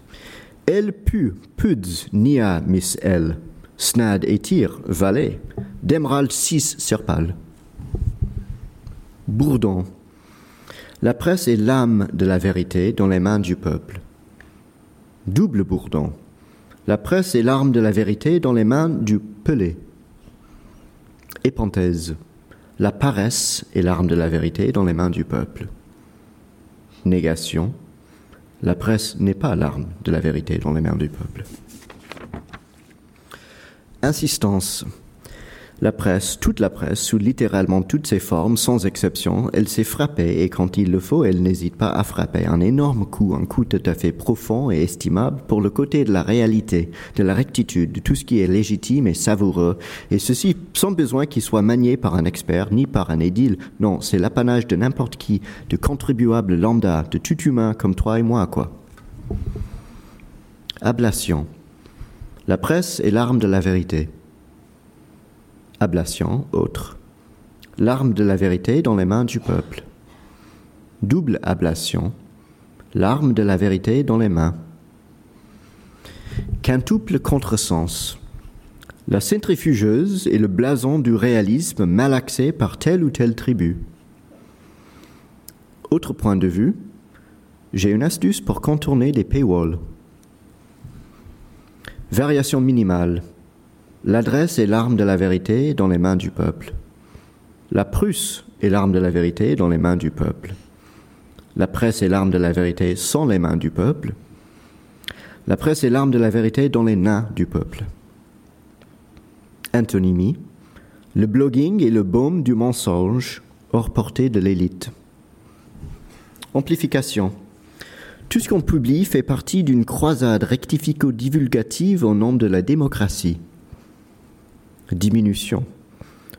elle pu, puds, nia, miss elle, snad et tir, valet, d'emerald 6 serpal. Bourdon. La presse est l'âme de la vérité dans les mains du peuple. Double bourdon. La presse est l'arme de la vérité dans les mains du pelé. La paresse est l'arme de la vérité dans les mains du peuple. Négation. La presse n'est pas l'arme de la vérité dans les mains du peuple. Insistance. La presse, toute la presse, sous littéralement toutes ses formes, sans exception, elle s'est frappée et quand il le faut, elle n'hésite pas à frapper un énorme coup, un coup tout à fait profond et estimable pour le côté de la réalité, de la rectitude, de tout ce qui est légitime et savoureux, et ceci sans besoin qu'il soit manié par un expert ni par un édile. Non, c'est l'apanage de n'importe qui, de contribuable lambda, de tout humain comme toi et moi, quoi. Ablation. La presse est l'arme de la vérité ablation, autre. L'arme de la vérité dans les mains du peuple. Double ablation, l'arme de la vérité dans les mains. Quintuple contresens. La centrifugeuse est le blason du réalisme malaxé par telle ou telle tribu. Autre point de vue, j'ai une astuce pour contourner des paywalls. Variation minimale. L'adresse est l'arme de la vérité dans les mains du peuple. La Prusse est l'arme de la vérité dans les mains du peuple. La presse est l'arme de la vérité sans les mains du peuple. La presse est l'arme de la vérité dans les nains du peuple. Antonymie. Le blogging est le baume du mensonge hors portée de l'élite. Amplification. Tout ce qu'on publie fait partie d'une croisade rectifico-divulgative au nom de la démocratie diminution.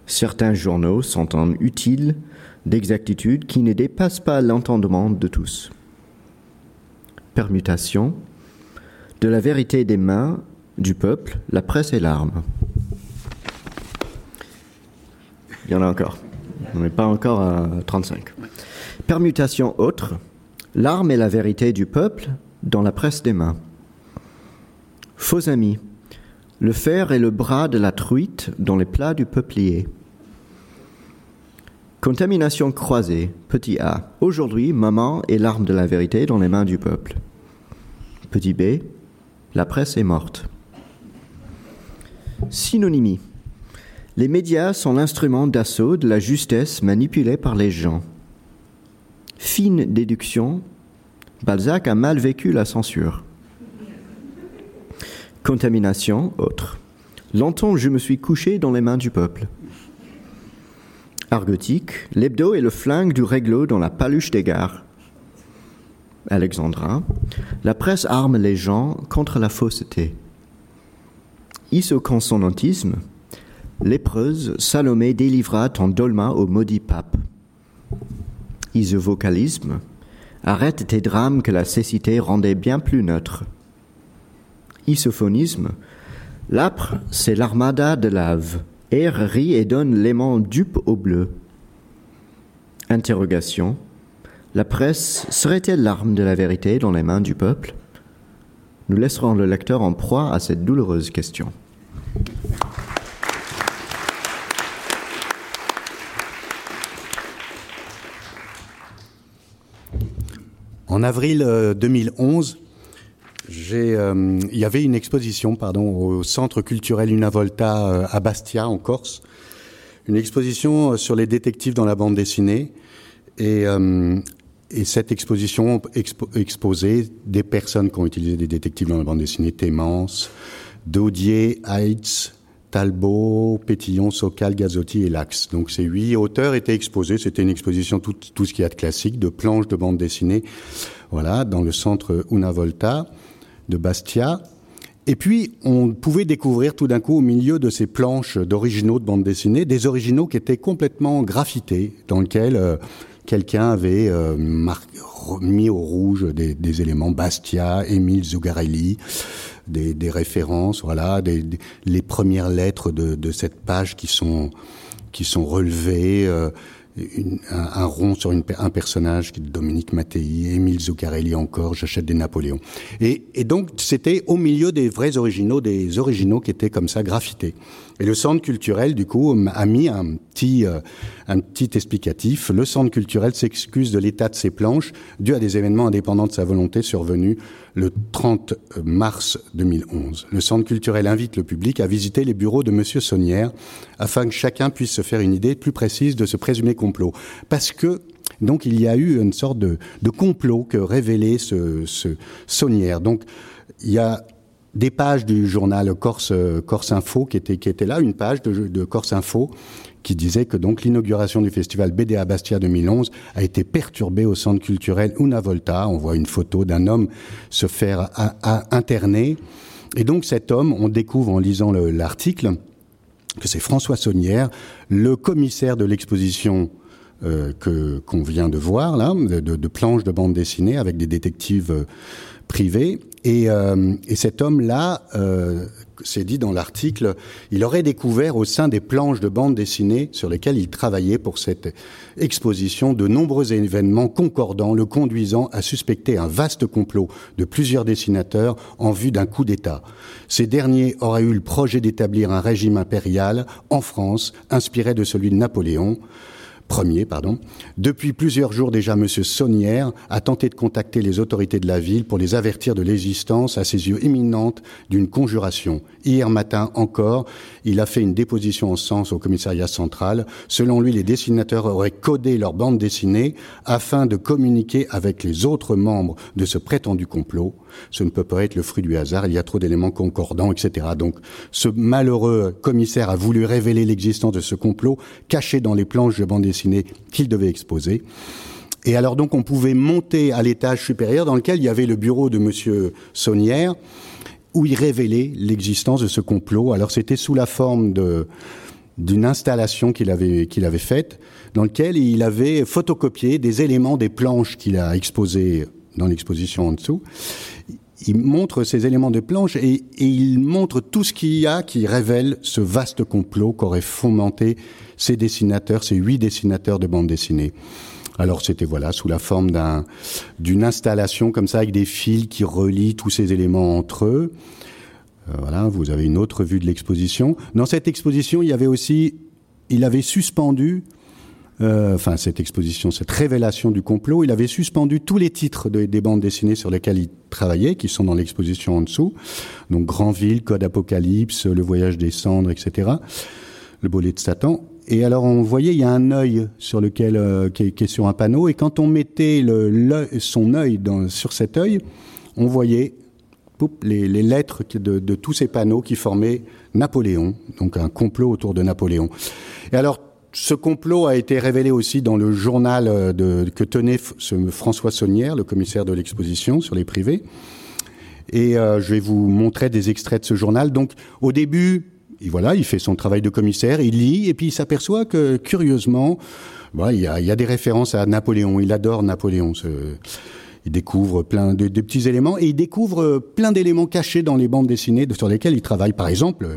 Certains journaux sont en utile d'exactitude qui ne dépasse pas l'entendement de tous. Permutation. De la vérité des mains du peuple, la presse est l'arme. Il y en a encore. On n'est pas encore à 35. Permutation autre. L'arme est la vérité du peuple dans la presse des mains. Faux amis. Le fer est le bras de la truite dans les plats du peuplier. Contamination croisée, petit a. Aujourd'hui, maman est l'arme de la vérité dans les mains du peuple. Petit b. La presse est morte. Synonymie. Les médias sont l'instrument d'assaut de la justesse manipulée par les gens. Fine déduction. Balzac a mal vécu la censure. Contamination, autre. Longtemps je me suis couché dans les mains du peuple. Argotique, l'hebdo est le flingue du réglo dans la paluche des gares. Alexandrin, la presse arme les gens contre la fausseté. Isoconsonantisme, lépreuse, Salomé délivra ton dolma au maudit pape. Isovocalisme, arrête tes drames que la cécité rendait bien plus neutres isophonisme. L'âpre, c'est l'armada de lave. R rit et donne l'aimant dupe au bleu. Interrogation. La presse serait-elle l'arme de la vérité dans les mains du peuple? Nous laisserons le lecteur en proie à cette douloureuse question. En avril 2011, euh, euh, il y avait une exposition pardon, au Centre culturel Unavolta euh, à Bastia, en Corse. Une exposition euh, sur les détectives dans la bande dessinée. Et, et cette exposition exposait des personnes qui ont utilisé des détectives dans la bande dessinée, Témence, Daudier, Heitz, Talbot, Pétillon, Socal, Gazotti et Lax. Donc ces huit auteurs étaient exposés. C'était une exposition tout, tout ce qu'il y a de classique, de planches de bande dessinée, voilà, dans le centre Una Volta de Bastia. Et puis, on pouvait découvrir tout d'un coup, au milieu de ces planches d'originaux de bande dessinée, des originaux qui étaient complètement graffités, dans lesquels euh, quelqu'un avait euh, mis au rouge des, éléments Bastia, Émile Zugarelli, des, références, voilà, les premières lettres de, cette page qui sont qui sont relevées. Euh, un, rond sur un personnage qui est Dominique Mattei, Émile Zuccarelli encore, j'achète des Napoléons. Et, et donc c'était au milieu des vrais originaux, des originaux qui étaient comme ça graffités. Et le centre culturel, du coup, a mis un petit, euh, un petit explicatif. Le centre culturel s'excuse de l'état de ses planches dû à des événements indépendants de sa volonté survenus le 30 mars 2011. Le centre culturel invite le public à visiter les bureaux de Monsieur Saunière afin que chacun puisse se faire une idée plus précise de ce présumé complot. Parce que donc il y a eu une sorte de, de complot que révélait ce, ce Saunière. Donc il y a des pages du journal Corse, Info qui était, là, une page de, Corse Info qui disait que donc l'inauguration du festival BDA Bastia 2011 a été perturbée au centre culturel Una Volta. On voit une photo d'un homme se faire à, à interner. Et donc cet homme, on découvre en lisant l'article que c'est François Saunière, le commissaire de l'exposition euh, que qu'on vient de voir là, de planches de bande dessinée avec des détectives euh, privés. Et, euh, et cet homme-là, euh, c'est dit dans l'article, il aurait découvert au sein des planches de bande dessinée sur lesquelles il travaillait pour cette exposition de nombreux événements concordants, le conduisant à suspecter un vaste complot de plusieurs dessinateurs en vue d'un coup d'État. Ces derniers auraient eu le projet d'établir un régime impérial en France, inspiré de celui de Napoléon. Premier, pardon. Depuis plusieurs jours déjà, M. Saunière a tenté de contacter les autorités de la ville pour les avertir de l'existence, à ses yeux imminente, d'une conjuration. Hier matin encore, il a fait une déposition en sens au commissariat central. Selon lui, les dessinateurs auraient codé leur bande dessinée afin de communiquer avec les autres membres de ce prétendu complot. Ce ne peut pas être le fruit du hasard, il y a trop d'éléments concordants, etc. Donc, ce malheureux commissaire a voulu révéler l'existence de ce complot caché dans les planches de bande dessinée qu'il devait exposer. Et alors donc on pouvait monter à l'étage supérieur dans lequel il y avait le bureau de monsieur Saunière où il révélait l'existence de ce complot. Alors c'était sous la forme d'une installation qu'il avait qu'il avait faite dans lequel il avait photocopié des éléments des planches qu'il a exposées dans l'exposition en dessous. Il montre ces éléments de planche et, il montre tout ce qu'il y a qui révèle ce vaste complot qu'auraient fomenté ces dessinateurs, ces huit dessinateurs de bande dessinée. Alors c'était voilà sous la forme d'un d'une installation comme ça avec des fils qui relient tous ces éléments entre eux. Euh, voilà, vous avez une autre vue de l'exposition. Dans cette exposition, il y avait aussi il avait suspendu enfin cette exposition, cette révélation du complot, il avait suspendu tous les titres de, des bandes dessinées sur lesquelles il travaillait, qui sont dans l'exposition en dessous. Donc Grandville, Code Apocalypse, Le Voyage des Cendres, etc. Le Bolet de Satan. Et alors on voyait il y a un œil sur lequel euh, qui, est, sur un panneau et quand on mettait son œil sur cet œil, on voyait les lettres de, de tous ces panneaux qui formaient Napoléon, donc un complot autour de Napoléon. Et alors ce complot a été révélé aussi dans le journal euh, de, que tenait ce François Saunière, le commissaire de l'exposition sur les privés. Et euh, je vais vous montrer des extraits de ce journal. Donc au début, et voilà, il fait son travail de commissaire, il lit, et puis il s'aperçoit que, curieusement, voilà, il, y a, il y a des références à Napoléon. Il adore Napoléon. Ce, il découvre plein de, petits éléments et il découvre plein d'éléments cachés dans les bandes dessinées sur lesquelles il travaille. Par exemple,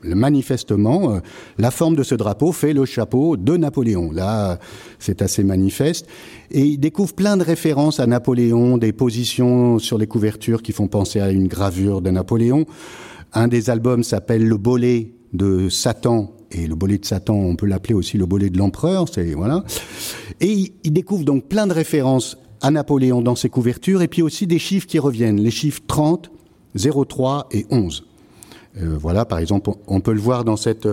le, manifestement, euh, la forme de ce drapeau fait le chapeau de Napoléon. Là, c'est assez manifeste. Et il découvre plein de références à Napoléon, des positions sur les couvertures qui font penser à une gravure de Napoléon. Un des albums s'appelle Le Bolet de Satan et le bolet de Satan, on peut l'appeler aussi le bolet de l'empereur, c'est voilà. Et il découvre donc plein de références à Napoléon dans ses couvertures et puis aussi des chiffres qui reviennent, les chiffres 30, 03 et 11. Euh, voilà, par exemple, on peut le voir dans cette,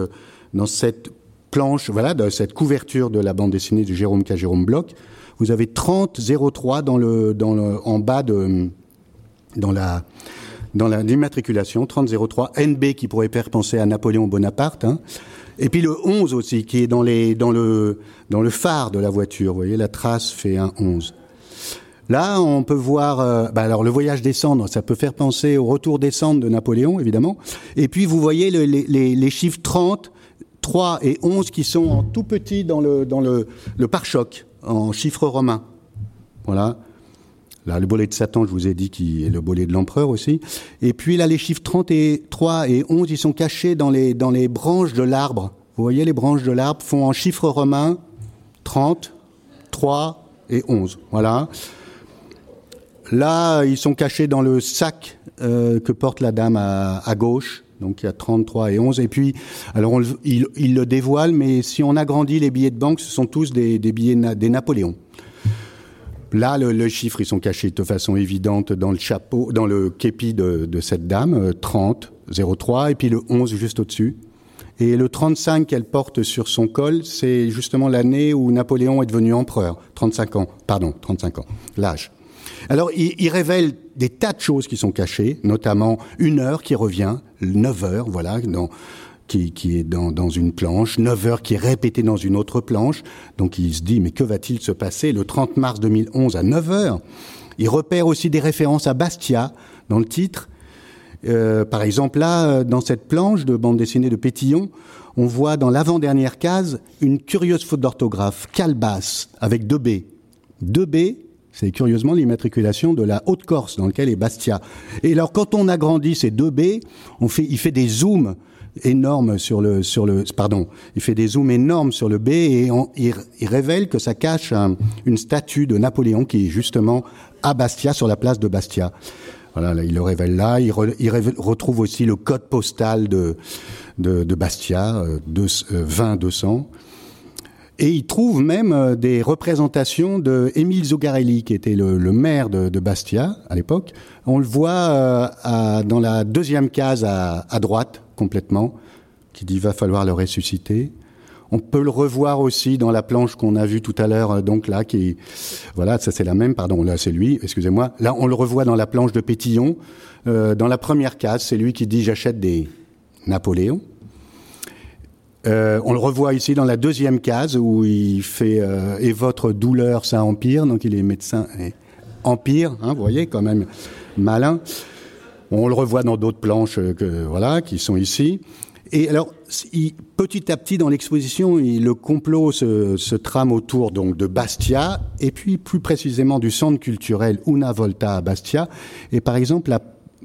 dans cette planche, voilà, dans cette couverture de la bande dessinée de Jérôme K. Jérôme Bloch. Vous avez 30, 03 dans le, en bas de, dans la, dans l'immatriculation, 3003, NB qui pourrait faire penser à Napoléon Bonaparte, hein. et puis le 11 aussi qui est dans, le, dans le phare de la voiture. Vous voyez, la trace fait un 11. Là, on peut voir, euh, bah alors le voyage des cendres, ça peut faire penser au retour des cendres de Napoléon, évidemment. Et puis vous voyez le, les, chiffres 30, 3 et 11 qui sont en tout petit dans le, dans pare-choc, en chiffres romains. Voilà. Là, le bolet de Satan, je vous ai dit, qui est le bolet de l'empereur aussi. Et puis là, les chiffres 33 et 11, ils sont cachés dans les, dans les branches de l'arbre. Vous voyez, les branches de l'arbre font en chiffres romains 30, 3 et 11. Voilà. Là, ils sont cachés dans le sac euh, que porte la dame à, gauche. Donc il y a 33 et 11. Et puis, alors on, il, le dévoile, mais si on agrandit les billets de banque, ce sont tous des, billets des Napoléons. Là, le, chiffre, ils sont cachés de façon évidente dans le chapeau, dans le képi de, de cette dame, euh, 30, 03, et puis le 11 juste au-dessus. Et le 35 qu'elle porte sur son col, c'est justement l'année où Napoléon est devenu empereur. 35 ans, pardon, 35 ans, l'âge. Alors, il, il, révèle des tas de choses qui sont cachées, notamment une heure qui revient, 9 heures, voilà, dans, qui, qui, est dans, dans, une planche, 9 heures qui est répétée dans une autre planche. Donc, il se dit, mais que va-t-il se passer le 30 mars 2011 à 9 heures? Il repère aussi des références à Bastia dans le titre. Euh, par exemple, là, dans cette planche de bande dessinée de Pétillon, on voit dans l'avant-dernière case une curieuse faute d'orthographe, Calbas, avec deux B. Deux B, c'est curieusement l'immatriculation de la Haute-Corse, dans lequel est Bastia. Et alors, quand on agrandit ces deux B, on fait, il fait des zooms énormes sur le, sur le, pardon, il fait des zooms énormes sur le B et on, il, révèle que ça cache un, une statue de Napoléon qui est justement à Bastia, sur la place de Bastia. Voilà, là, il le révèle là. Il, retrouve aussi le code postal de, de, de Bastia, euh, euh, 20 200. Et il trouve même euh, des représentations de Émile Zogarelli, qui était le, maire de, Bastia à l'époque. On le voit euh, dans la deuxième case à, droite, complètement, qui dit va falloir le ressusciter. On peut le revoir aussi dans la planche qu'on a vue tout à l'heure, donc là, qui, voilà, ça c'est la même, pardon, là c'est lui, excusez-moi. Là, on le revoit dans la planche de Pétillon. Euh, dans la première case, c'est lui qui dit j'achète des Napoléons. Euh, on le revoit ici dans la deuxième case où il fait euh, et votre douleur ça empire, donc il est médecin et empire, hein, vous voyez quand même malin. On le revoit dans d'autres planches que voilà qui sont ici. Et alors, petit à petit dans l'exposition, le complot se, trame autour donc de Bastia et puis plus précisément du centre culturel Una Volta à Bastia. Et par exemple,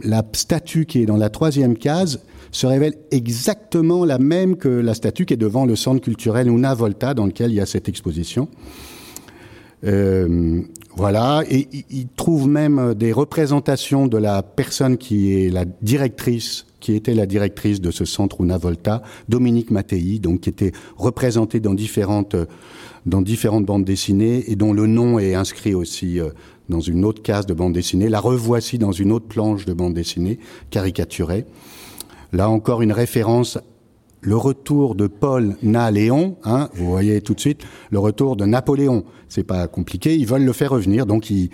la statue qui est dans la troisième case se révèle exactement la même que la statue qui est devant le centre culturel Una Volta dans lequel il y a cette exposition. Euh, voilà, et il trouve même des représentations de la personne qui est la directrice, qui était la directrice de ce centre Una Volta, Dominique Mattei, donc qui était représentée dans différentes, dans différentes bandes dessinées et dont le nom est inscrit aussi dans une autre case de bande dessinée. La revoici dans une autre planche de bande dessinée caricaturée. Là encore une référence le retour de Paul Naléon, hein, vous voyez tout de suite, le retour de Napoléon. C'est pas compliqué, ils veulent le faire revenir, donc ils,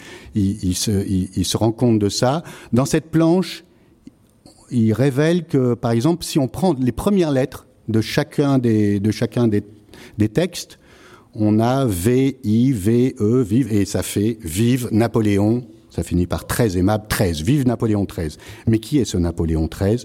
se, ils se rendent compte de ça. Dans cette planche, il révèle que, par exemple, si on prend les premières lettres de chacun des, de chacun des, des textes, on a V, I, V, E, vive, et ça fait Vive Napoléon, ça finit par très aimable, 13. Vive Napoléon XIII. Mais qui est ce Napoléon XIII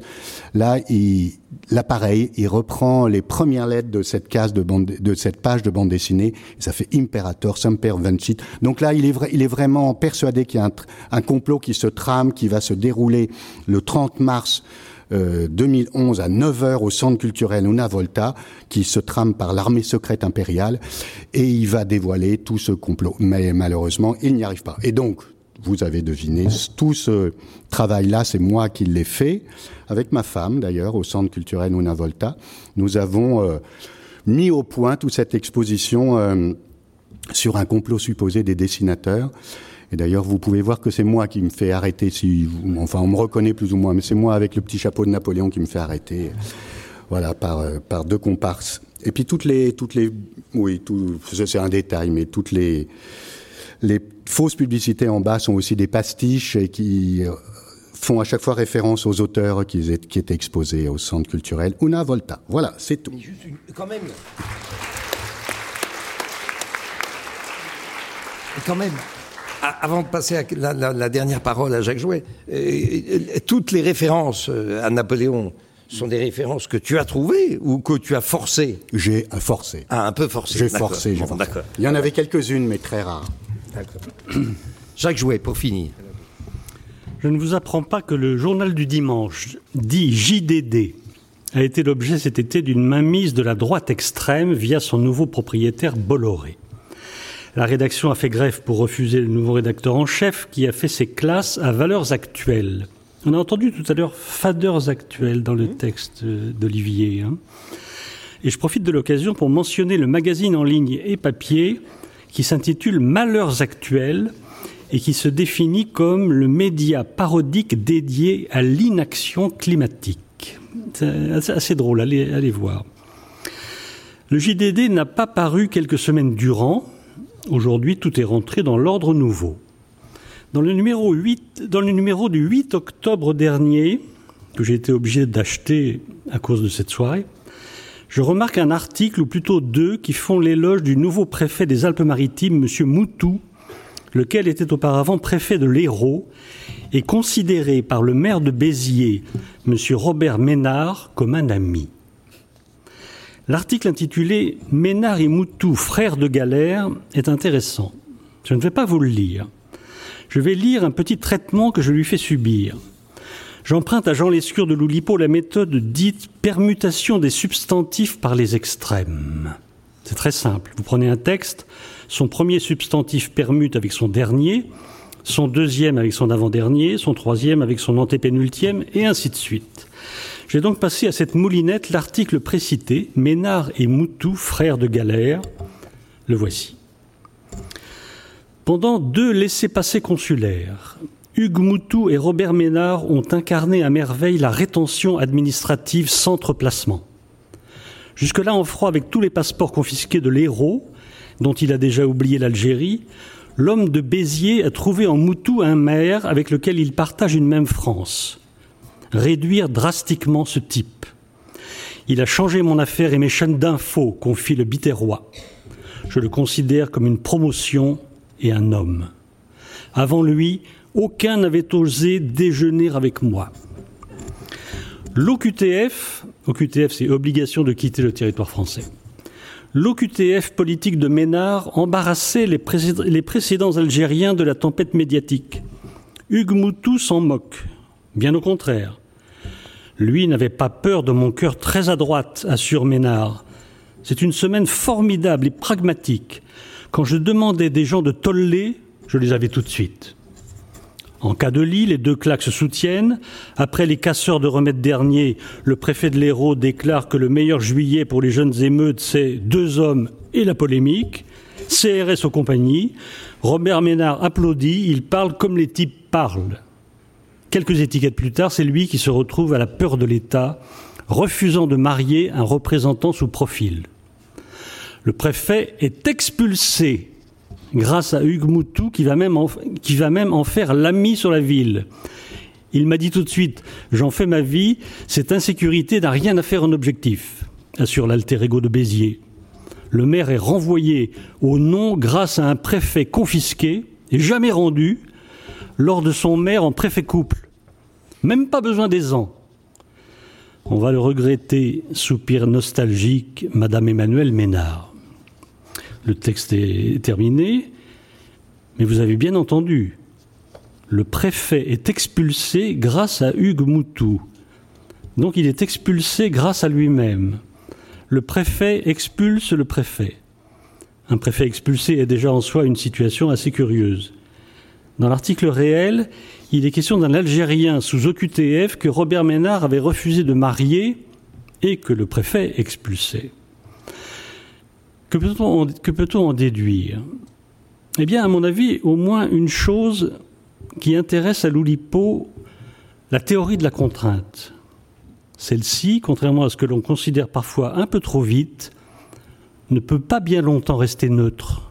Là, il, là pareil, il reprend les premières lettres de cette case de bande, de cette page de bande dessinée. Et ça fait Imperator, Semper Vincit. Donc là, il est, il est vraiment persuadé qu'il y a un, un, complot qui se trame, qui va se dérouler le 30 mars. Euh, 2011 à 9h au centre culturel Una Volta, qui se trame par l'armée secrète impériale, et il va dévoiler tout ce complot. Mais malheureusement, il n'y arrive pas. Et donc, vous avez deviné, tout ce travail-là, c'est moi qui l'ai fait, avec ma femme d'ailleurs, au Centre culturel Una Volta. Nous avons euh, mis au point toute cette exposition euh, sur un complot supposé des dessinateurs. Et d'ailleurs, vous pouvez voir que c'est moi qui me fais arrêter, si enfin, on me reconnaît plus ou moins, mais c'est moi avec le petit chapeau de Napoléon qui me fait arrêter, voilà, par, euh, par deux comparses. Et puis toutes les, toutes les, oui, tout, c'est un détail, mais toutes les, les fausses publicités en bas sont aussi des pastiches et qui font à chaque fois référence aux auteurs qui, qui étaient exposés au centre culturel Una Volta. Voilà, c'est tout. Mais juste une, quand même. Quand même, avant de passer à la, la, la dernière parole à Jacques Jouet, euh, toutes les références à Napoléon sont des références que tu as trouvées ou que tu as forcées? J'ai forcé. Ah, un peu forcé. J'ai forcé, bon, forcé. Il y en avait quelques-unes, mais très rares. Jacques Jouet, pour finir. Je ne vous apprends pas que le journal du dimanche, dit JDD, a été l'objet cet été d'une mainmise de la droite extrême via son nouveau propriétaire Bolloré. La rédaction a fait grève pour refuser le nouveau rédacteur en chef qui a fait ses classes à valeurs actuelles. On a entendu tout à l'heure fadeurs actuelles dans le texte d'Olivier. Hein. Et je profite de l'occasion pour mentionner le magazine en ligne et papier qui s'intitule Malheurs actuels et qui se définit comme le média parodique dédié à l'inaction climatique. C'est assez drôle, allez, voir. Le JDD n'a pas paru quelques semaines durant. Aujourd'hui, tout est rentré dans l'ordre nouveau. Dans le, numéro 8, dans le numéro du 8 octobre dernier, que j'ai été obligé d'acheter à cause de cette soirée, je remarque un article, ou plutôt deux, qui font l'éloge du nouveau préfet des Alpes-Maritimes, M. Moutou, lequel était auparavant préfet de l'Hérault et considéré par le maire de Béziers, M. Robert Ménard, comme un ami. L'article intitulé Ménard et Moutou, frères de galère, est intéressant. Je ne vais pas vous le lire. Je vais lire un petit traitement que je lui fais subir. J'emprunte à Jean Lescure de Loulipo la méthode dite permutation des substantifs par les extrêmes. C'est très simple. Vous prenez un texte, son premier substantif permute avec son dernier, son deuxième avec son avant-dernier, son troisième avec son antépénultième, et ainsi de suite. J'ai donc passé à cette moulinette l'article précité, Ménard et Moutou, frères de galère. Le voici. Pendant deux laissés-passer consulaires, Hugues Moutou et Robert Ménard ont incarné à merveille la rétention administrative sans placement. Jusque-là, en froid, avec tous les passeports confisqués de l'héros, dont il a déjà oublié l'Algérie, l'homme de Béziers a trouvé en Moutou un maire avec lequel il partage une même France. Réduire drastiquement ce type. Il a changé mon affaire et mes chaînes d'infos, confie le Biterrois. Je le considère comme une promotion et un homme. Avant lui, aucun n'avait osé déjeuner avec moi. L'OQTF, OQTF c'est obligation de quitter le territoire français. L'OQTF politique de Ménard embarrassait les, précédents algériens de la tempête médiatique. Hugues Moutou s'en moque, bien au contraire. Lui n'avait pas peur de mon cœur très à droite, assure Ménard. C'est une semaine formidable et pragmatique. Quand je demandais des gens de toller, je les avais tout de suite. En cas de lit, les deux claques se soutiennent. Après les casseurs de remèdes derniers, le préfet de l'Hérault déclare que le meilleur juillet pour les jeunes émeutes, c'est deux hommes et la polémique. CRS aux compagnies. Robert Ménard applaudit, il parle comme les types parlent. Quelques étiquettes plus tard, c'est lui qui se retrouve à la peur de l'État, refusant de marier un représentant sous profil. Le préfet est expulsé grâce à Hugues Moutou qui va même en, faire l'ami sur la ville. Il m'a dit tout de suite J'en fais ma vie, cette insécurité n'a rien à faire en objectif, assure l'alter ego de Béziers. Le maire est renvoyé au nom grâce à un préfet confisqué et jamais rendu lors de son maire en préfet couple. Même pas besoin des ans. On va le regretter, soupir nostalgique Madame Emmanuelle Ménard. Le texte est terminé, mais vous avez bien entendu, le préfet est expulsé grâce à Hugues Moutou. Donc il est expulsé grâce à lui-même. Le préfet expulse le préfet. Un préfet expulsé est déjà en soi une situation assez curieuse. Dans l'article réel, il est question d'un Algérien sous OQTF que Robert Ménard avait refusé de marier et que le préfet expulsait. Que peut-on en déduire? Eh bien, à mon avis, au moins une chose qui intéresse à Loulipo, la théorie de la contrainte. Celle-ci, contrairement à ce que l'on considère parfois un peu trop vite, ne peut pas bien longtemps rester neutre.